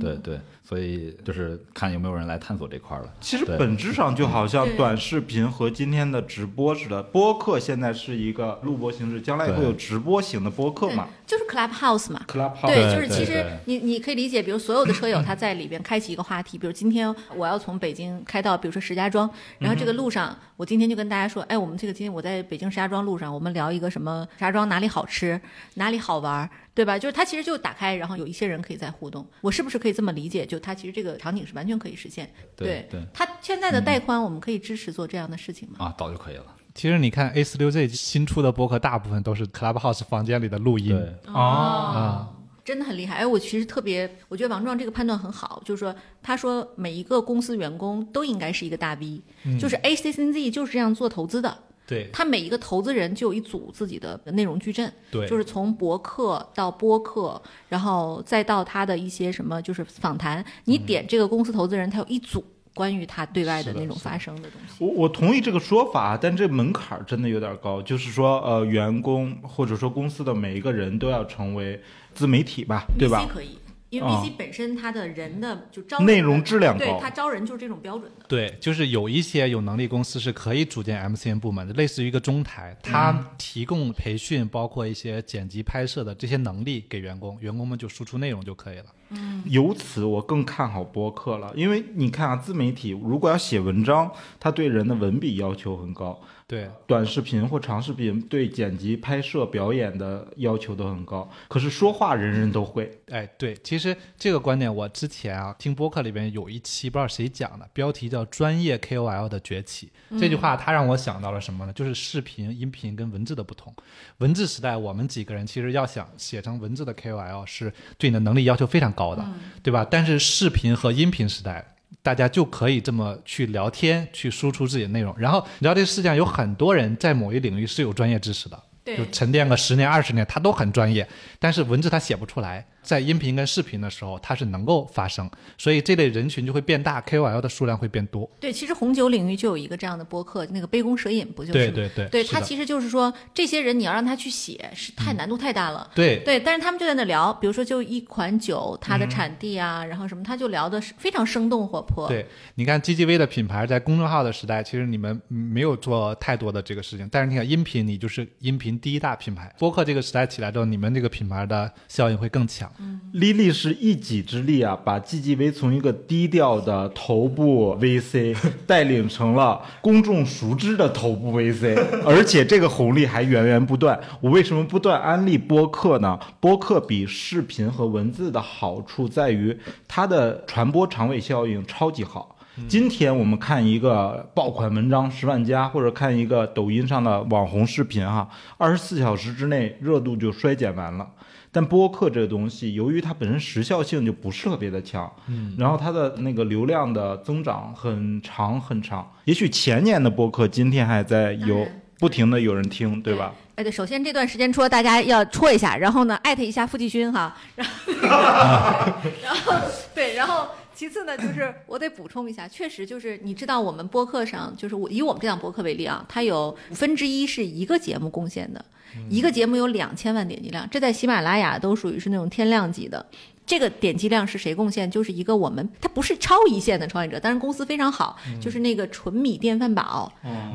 对对，所以就是看有没有人来探索这块儿了。其实本质上就好像短视频和今天的直播似的，播客现在是一个录播形式，将来也会有直播型的播客嘛就是 Clubhouse 嘛。，Clubhouse。对，就是其实你你可以理解，比如所有的车友他在里边开启一个话题，比如今天我要从北京开到比如说石家庄，然后这个路上我今天就跟大家说，哎，我们这个今天我在北京石家庄路上，我们聊一个什么石家庄哪里好吃，哪里好玩，对吧？就是它其实就打开，然后有一些人可以在互动，我是不是可以这么理解？就它其实这个场景是完全可以实现。对对它现在的带宽，我们可以支持做这样的事情吗？啊，早就可以了。其实你看 A 四六 Z 新出的播客，大部分都是 Clubhouse 房间里的录音。对，哦真的很厉害。哎，我其实特别，我觉得王壮这个判断很好，就是说，他说每一个公司员工都应该是一个大 V，、就是 ACCZ 就是这样做投资的。对。他每一个投资人就有一组自己的内容矩阵，对，就是从博客到播客，然后再到他的一些什么就是访谈，你点这个公司投资人，他有一组关于他对外的那种发声的东西。我我同意这个说法，但这门槛儿真的有点高，就是说，呃，员工或者说公司的每一个人都要成为自媒体吧，对吧？可以，因为啊。VC 本身它的人的就招内容质量高。对它招人就是这种标准的。对，就是有一些有能力公司是可以组建 MCN 部门的，类似于一个中台，它提供培训，包括一些剪辑拍摄的这些能力给员工，员工们就输出内容就可以了。嗯。由此我更看好播客了，因为你看啊，自媒体如果要写文章，它对人的文笔要求很高，对，短视频或长视频对剪辑、拍摄、表演的要求都很高。可是说话人人都会，哎，对，其实这个观点我之前啊听播客里边有一期不知道谁讲的，标题叫“专业 KOL 的崛起”。这句话它让我想到了什么呢？就是视频、音频跟文字的不同。文字时代，我们几个人其实要想写成文字的 KOL 是对你的能力要求非常高的，对吧？但是视频和音频时代。大家就可以这么去聊天，去输出自己的内容。然后你知道，这世界上有很多人在某一领域是有专业知识的，就沉淀个十年二十年，他都很专业，但是文字他写不出来，在音频跟视频的时候，它是能够发生，所以这类人群就会变大，KOL 的数量会变多。对，其实红酒领域就有一个这样的播客，那个杯弓蛇影不就是吗？对对对，对他其实就是说，这些人你要让他去写，是太难度太大了。对对，但是他们就在那聊，比如说就一款酒，它的产地啊，然后什么，他就聊的是非常生动活泼。对，你看 GGV 的品牌在公众号的时代，其实你们没有做太多的这个事情，但是你看音频，你就是音频第一大品牌。播客这个时代起来之后，你们这个品牌的效应会更强。莉莉是一己之力啊，把 GGV 从一个低调的头部 VC 带领成了公众熟知的头部 VC，而且这个红利还源源不断。我为什么不断安利播客呢？播客比视频和文字的好处在于它的传播长尾效应超级好。今天我们看一个爆款文章十万加，或者看一个抖音上的网红视频哈，二十四小时之内热度就衰减完了。但播客这个东西，由于它本身时效性就不是特别的强，嗯，然后它的那个流量的增长很长很长。也许前年的播客，今天还在有不停的有人听，对吧？哎，对，首先这段时间戳大家要戳一下，然后呢，艾特一下付继勋哈，然后，然后对，然后其次呢，就是 我得补充一下，确实就是你知道我们播客上，就是我以我们这档播客为例啊，它有五分之一是一个节目贡献的，一个节目有两千万点击量，这在喜马拉雅都属于是那种天量级的。这个点击量是谁贡献？就是一个我们，它不是超一线的创业者，但是公司非常好，就是那个纯米电饭煲，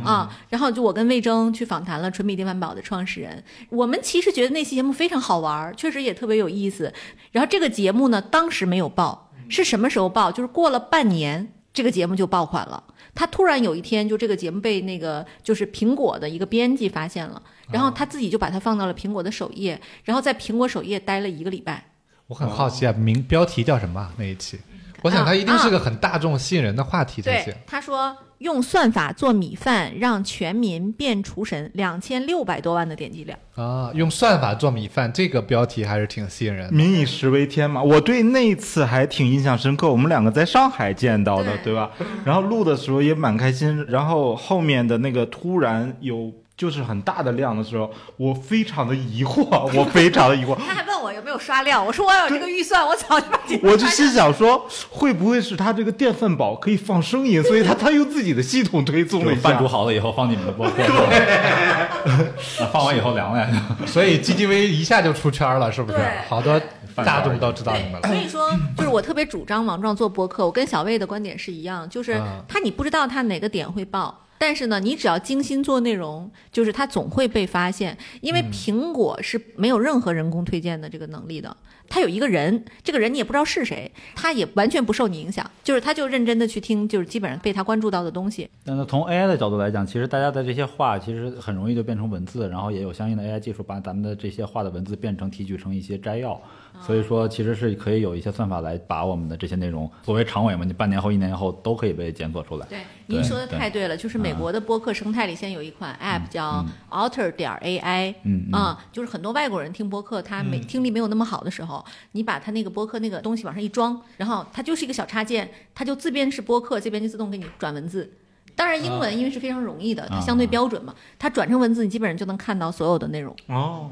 啊，然后就我跟魏征去访谈了纯米电饭煲的创始人，我们其实觉得那期节目非常好玩儿，确实也特别有意思。然后这个节目呢，当时没有报，是什么时候爆？就是过了半年，这个节目就爆款了。他突然有一天，就这个节目被那个就是苹果的一个编辑发现了，然后他自己就把它放到了苹果的首页，然后在苹果首页待了一个礼拜。我很好奇啊，名标题叫什么啊那一期？我想它一定是个很大众、吸引人的话题才行对。，他说用算法做米饭，让全民变厨神，两千六百多万的点击量。啊，用算法做米饭，这个标题还是挺吸引人的。民以食为天嘛，我对那一次还挺印象深刻。我们两个在上海见到的，对对吧？然后录的时候也蛮开心。然后后面的那个突然有就是很大的量的时候，我非常的疑惑，我非常的疑惑。他还问我有没有刷量，我说我有这个预算，我早就把这个我就心想说，会不会是他这个电饭煲可以放声音，所以他 他用自己的系统推送了一下饭煮。好了以后放你们的播客，那放完以后凉了。所以 GGV 一下就出圈了，是不是对？好多大众都知道你们了。所以说，就是我特别主张王壮做播客，我跟小魏的观点是一样，就是啊他你不知道他哪个点会爆。但是呢，你只要精心做内容，就是它总会被发现，因为苹果是没有任何人工推荐的这个能力的。他有一个人，这个人你也不知道是谁，他也完全不受你影响，就是他就认真的去听，就是基本上被他关注到的东西。但是从 AI 的角度来讲，其实大家的这些话其实很容易就变成文字，然后也有相应的 AI 技术把咱们的这些话的文字变成提取成一些摘要。所以说，其实是可以有一些算法来把我们的这些内容，作为长尾嘛，你半年后、一年后都可以被检索出来。对，您说的太对了，就是美国的播客生态里现在有一款 App 叫 Alter 点 AI，嗯就是很多外国人听播客，他没听力没有那么好的时候，你把他那个播客那个东西往上一装，然后它就是一个小插件，它就自编是播客，这边就自动给你转文字。当然，英文因为是非常容易的，它相对标准嘛，它转成文字，你基本上就能看到所有的内容。哦，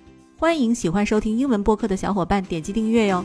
欢迎喜欢收听英文播客的小伙伴点击订阅哟。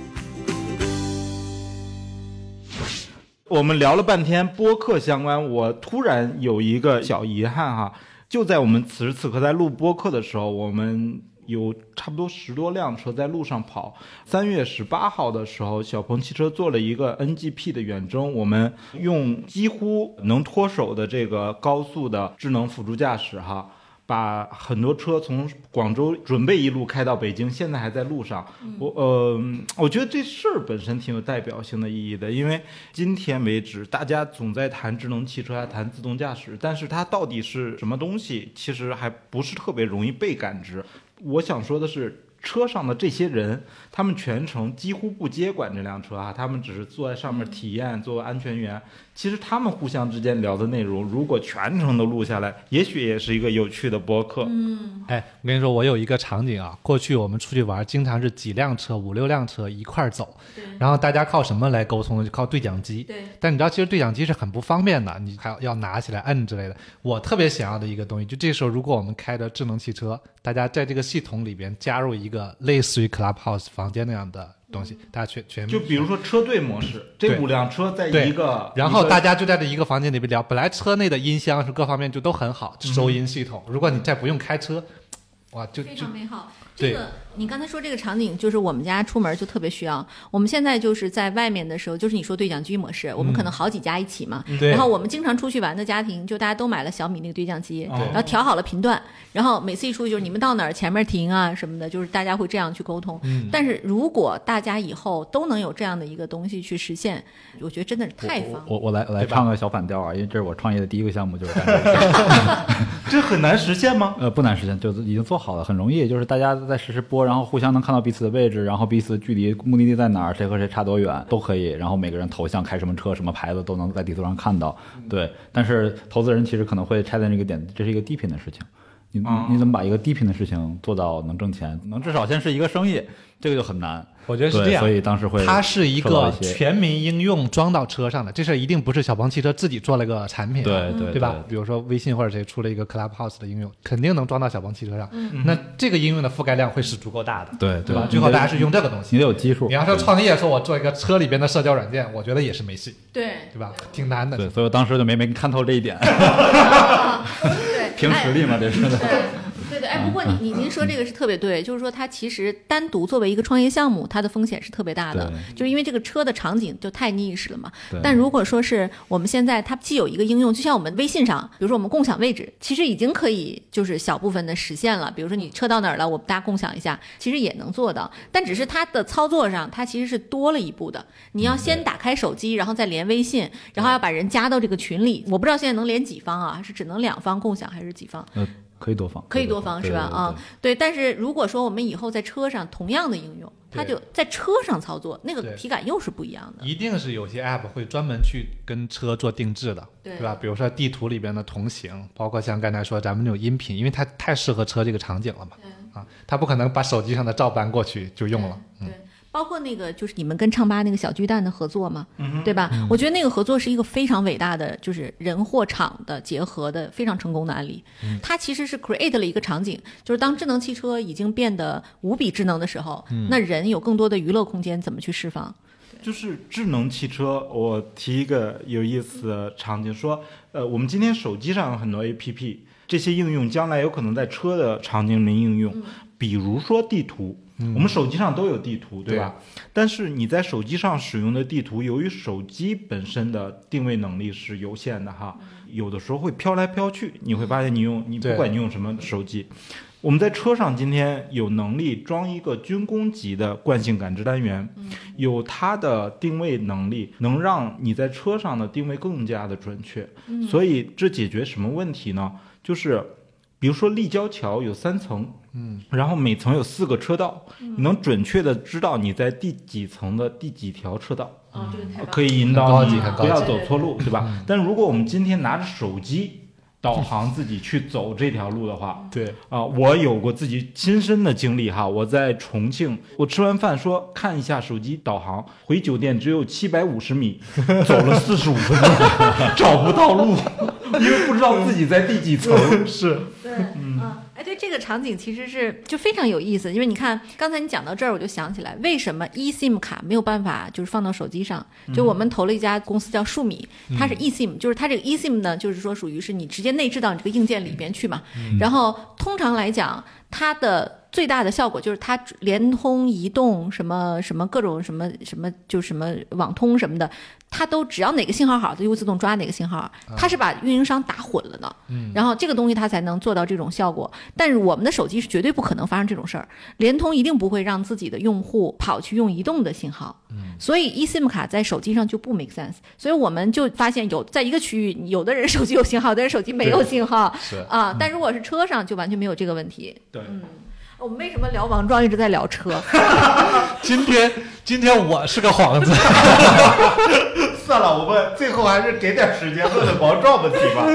我们聊了半天播客相关，我突然有一个小遗憾哈，就在我们此时此刻在录播客的时候，我们有差不多十多辆车在路上跑。三月十八号的时候，小鹏汽车做了一个 NGP 的远征，我们用几乎能脱手的这个高速的智能辅助驾驶哈。把很多车从广州准备一路开到北京，现在还在路上。我呃，我觉得这事儿本身挺有代表性的意义的，因为今天为止，大家总在谈智能汽车，还谈自动驾驶，但是它到底是什么东西，其实还不是特别容易被感知。我想说的是。车上的这些人，他们全程几乎不接管这辆车啊，他们只是坐在上面体验，做安全员。其实他们互相之间聊的内容，如果全程都录下来，也许也是一个有趣的播客。嗯，哎，我跟你说，我有一个场景啊，过去我们出去玩，经常是几辆车、五六辆车一块儿走，然后大家靠什么来沟通？就靠对讲机。对。但你知道，其实对讲机是很不方便的，你还要拿起来摁之类的。我特别想要的一个东西，就这时候，如果我们开着智能汽车，大家在这个系统里边加入一个类似于 Clubhouse 房间那样的。东西，大家全全就比如说车队模式，这五辆车在一个，然后大家就在这一个房间里边聊。本来车内的音箱是各方面就都很好，收音系统。如果你再不用开车，哇，就非常美好。这个你刚才说这个场景，就是我们家出门就特别需要。我们现在就是在外面的时候，就是你说对讲机模式，我们可能好几家一起嘛。然后我们经常出去玩的家庭，就大家都买了小米那个对讲机，然后调好了频段，然后每次一出去就是你们到哪儿前面停啊什么的，就是大家会这样去沟通。但是如果大家以后都能有这样的一个东西去实现，我觉得真的是太方便。我我来我来唱个小反调啊，因为这是我创业的第一个项目，就是 这很难实现吗？呃，不难实现，就是已经做好了，很容易，就是大家。在实时播，然后互相能看到彼此的位置，然后彼此距离目的地在哪儿，谁和谁差多远都可以。然后每个人头像、开什么车、什么牌子都能在地图上看到。对，但是投资人其实可能会拆在这个点，这是一个低频的事情。你你怎么把一个低频的事情做到能挣钱？能至少先是一个生意，这个就很难。我觉得是这样，所以当时会它是一个全民应用装到车上的，这事一定不是小鹏汽车自己做了个产品，对对对吧？比如说微信或者谁出了一个 Clubhouse 的应用，肯定能装到小鹏汽车上。那这个应用的覆盖量会是足够大的，对对吧？最后大家是用这个东西，你得有基数。你要说创业，说我做一个车里边的社交软件，我觉得也是没戏，对对吧？挺难的。对，所以我当时就没没看透这一点。对，凭实力嘛，这是。不过你你您说这个是特别对，就是说它其实单独作为一个创业项目，它的风险是特别大的，就是因为这个车的场景就太 niche 了嘛。但如果说是我们现在它既有一个应用，就像我们微信上，比如说我们共享位置，其实已经可以就是小部分的实现了。比如说你车到哪儿了，我们大家共享一下，其实也能做到。但只是它的操作上，它其实是多了一步的。你要先打开手机，然后再连微信，然后要把人加到这个群里。我不知道现在能连几方啊？是只能两方共享还是几方？可以多方，可以多方是吧？啊，对。但是如果说我们以后在车上同样的应用，它就在车上操作，那个体感又是不一样的。一定是有些 app 会专门去跟车做定制的，对吧？比如说地图里边的同行，包括像刚才说咱们那种音频，因为它太适合车这个场景了嘛，啊，它不可能把手机上的照搬过去就用了，对。包括那个就是你们跟唱吧那个小巨蛋的合作嘛，对吧？我觉得那个合作是一个非常伟大的，就是人货场的结合的非常成功的案例。它其实是 create 了一个场景，就是当智能汽车已经变得无比智能的时候，那人有更多的娱乐空间，怎么去释放？就是智能汽车，我提一个有意思的场景，说，呃，我们今天手机上有很多 APP，这些应用将来有可能在车的场景里应用，比如说地图。我们手机上都有地图，对吧？但是你在手机上使用的地图，由于手机本身的定位能力是有限的哈，有的时候会飘来飘去。你会发现，你用你不管你用什么手机，我们在车上今天有能力装一个军工级的惯性感知单元，有它的定位能力，能让你在车上的定位更加的准确。所以这解决什么问题呢？就是比如说立交桥有三层。嗯，然后每层有四个车道，你能准确的知道你在第几层的第几条车道，这个可以引导你不要走错路，对吧？但如果我们今天拿着手机。导航自己去走这条路的话，对，啊，我有过自己亲身的经历哈。我在重庆，我吃完饭说看一下手机导航，回酒店只有七百五十米，走了四十五分钟，找不到路，因为不知道自己在第几层。是，对，嗯，哎，对，这个场景其实是就非常有意思，因为你看刚才你讲到这儿，我就想起来，为什么 eSIM 卡没有办法就是放到手机上？就我们投了一家公司叫数米，它是 eSIM，就是它这个 eSIM 呢，就是说属于是你直接内置到你这个硬件里边去嘛。然后通常来讲，它的最大的效果就是它联通、移动什么什么各种什么什么，就什么网通什么的，它都只要哪个信号好，它就会自动抓哪个信号。它是把运营商打混了的，然后这个东西它才能做到这种效果。但是我们的手机是绝对不可能发生这种事儿，联通一定不会让自己的用户跑去用移动的信号。所以 eSIM 卡在手机上就不 make sense。所以我们就发现有在一个区域，有的人手机有信号，有的人手机没有信号是啊。但如果是车上，就完全没有这个问题。对，我们为什么聊王壮一直在聊车？今天今天我是个幌子，算了，我们最后还是给点时间问问王壮问题吧。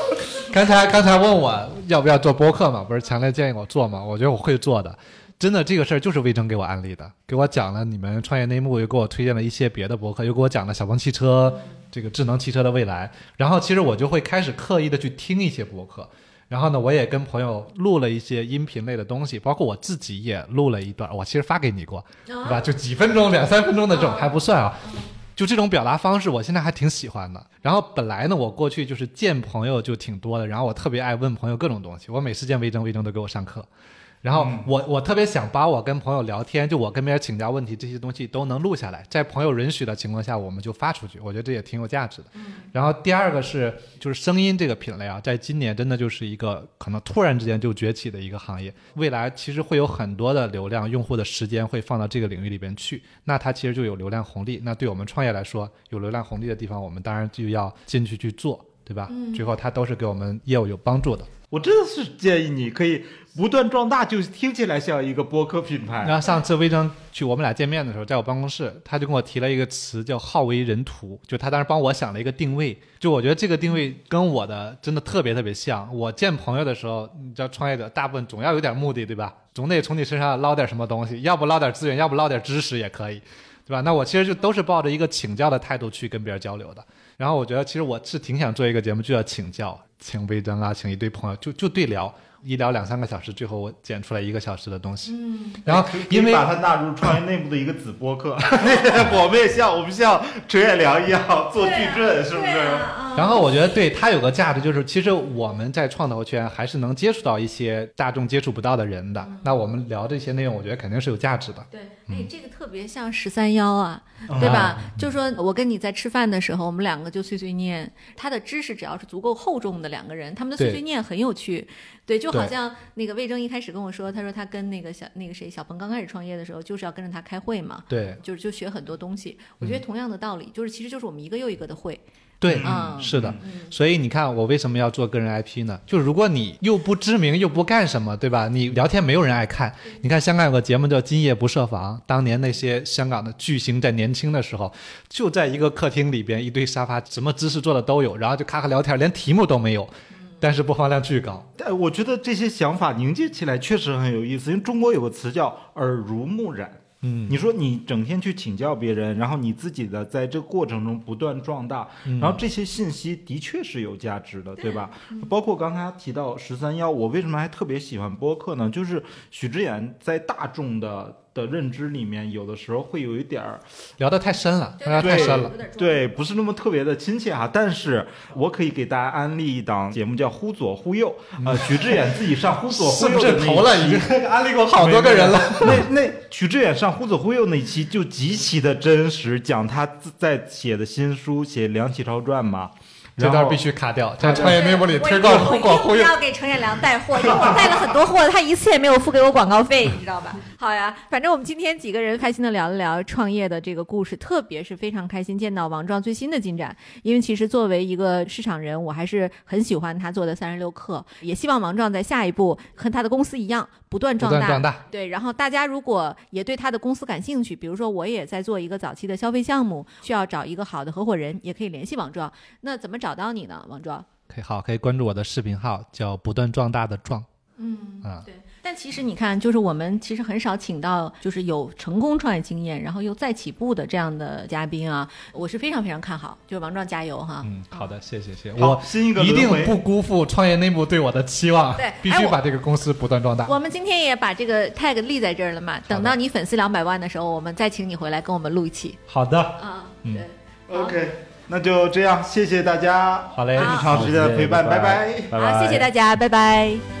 刚才刚才问我要不要做播客嘛，不是强烈建议我做嘛？我觉得我会做的。真的，这个事儿就是魏征给我安利的，给我讲了你们创业内幕，又给我推荐了一些别的博客，又给我讲了小鹏汽车这个智能汽车的未来。然后其实我就会开始刻意的去听一些博客，然后呢，我也跟朋友录了一些音频类的东西，包括我自己也录了一段，我其实发给你过，对吧？就几分钟、两三分钟的这种还不算啊。就这种表达方式，我现在还挺喜欢的。然后本来呢，我过去就是见朋友就挺多的，然后我特别爱问朋友各种东西。我每次见魏征，魏征都给我上课。然后我我特别想把我跟朋友聊天，就我跟别人请教问题这些东西都能录下来，在朋友允许的情况下，我们就发出去。我觉得这也挺有价值的。然后第二个是就是声音这个品类啊，在今年真的就是一个可能突然之间就崛起的一个行业，未来其实会有很多的流量用户的时间会放到这个领域里边去，那它其实就有流量红利。那对我们创业来说，有流量红利的地方，我们当然就要进去去做，对吧？最后它都是给我们业务有帮助的。我真的是建议你可以不断壮大，就听起来像一个播客品牌。然后上次魏征去我们俩见面的时候，在我办公室，他就跟我提了一个词叫“好为人徒”，就他当时帮我想了一个定位。就我觉得这个定位跟我的真的特别特别像。我见朋友的时候，你知道创业者大部分总要有点目的，对吧？总得从你身上捞点什么东西，要不捞点资源，要不捞点知识也可以，对吧？那我其实就都是抱着一个请教的态度去跟别人交流的。然后我觉得其实我是挺想做一个节目，就要请教，请微端啊，请一堆朋友，就就对聊。一聊两三个小时，最后我剪出来一个小时的东西。嗯，然后因为把它纳入创业内部的一个子播客，我们也像我们像陈彦良一样做矩阵，是不是？然后我觉得对它有个价值，就是其实我们在创投圈还是能接触到一些大众接触不到的人的。那我们聊这些内容，我觉得肯定是有价值的。对，哎，这个特别像十三幺啊，对吧？就说我跟你在吃饭的时候，我们两个就碎碎念，他的知识只要是足够厚重的两个人，他们的碎碎念很有趣。对，就好像那个魏征一开始跟我说，他说他跟那个小那个谁小鹏刚开始创业的时候，就是要跟着他开会嘛，对，就是就学很多东西。我觉得同样的道理，就是其实就是我们一个又一个的会。对，嗯是的。所以你看，我为什么要做个人 IP 呢？就是如果你又不知名又不干什么，对吧？你聊天没有人爱看。你看香港有个节目叫《今夜不设防》，当年那些香港的巨星在年轻的时候，就在一个客厅里边，一堆沙发，什么姿势做的都有，然后就咔咔聊天，连题目都没有，但是播放量巨高。但我觉得这些想法凝结起来确实很有意思，因为中国有个词叫耳濡目染。嗯，你说你整天去请教别人，然后你自己的在这个过程中不断壮大，然后这些信息的确是有价值的，对吧？包括刚才提到十三幺，我为什么还特别喜欢播客呢？就是许知远在大众的的认知里面，有的时候会有一点儿聊得太深了，聊得太对深了。对，不是那么特别的亲切哈。但是我可以给大家安利一档节目叫《忽左忽右》，呃，许志远自己上《忽左忽右》的那一是投了？已经安利过好多个人了。那那许志远上《忽左忽右》那一期就极其的真实，讲他自在写的新书，写《梁启超传》嘛。这段必须卡掉，在创业内幕里推广广一定忽左忽右。要给程远良带货，因为我带了很多货，他一次也没有付给我广告费，你知道吧？好呀，反正我们今天几个人开心的聊了聊创业的这个故事，特别是非常开心见到王壮最新的进展，因为其实作为一个市场人，我还是很喜欢他做的三十六氪，也希望王壮在下一步和他的公司一样不断壮大。断壮大，对，然后大家如果也对他的公司感兴趣，比如说我也在做一个早期的消费项目，需要找一个好的合伙人，也可以联系王壮。那怎么找到你呢，王壮？可以好，可以关注我的视频号，叫不断壮大的壮。嗯啊对。但其实你看，就是我们其实很少请到就是有成功创业经验，然后又再起步的这样的嘉宾啊，我是非常非常看好，就是王壮加油哈。嗯，好的，谢谢谢谢，我新一个一定不辜负创业内部对我的期望，对必须把这个公司不断壮大。我们今天也把这个 tag 立在这儿了嘛，等到你粉丝两百万的时候，我们再请你回来跟我们录一期好的，啊。嗯对，OK，那就这样，谢谢大家好嘞，这么长时间的陪伴，拜拜。拜拜，好，谢谢大家，拜拜。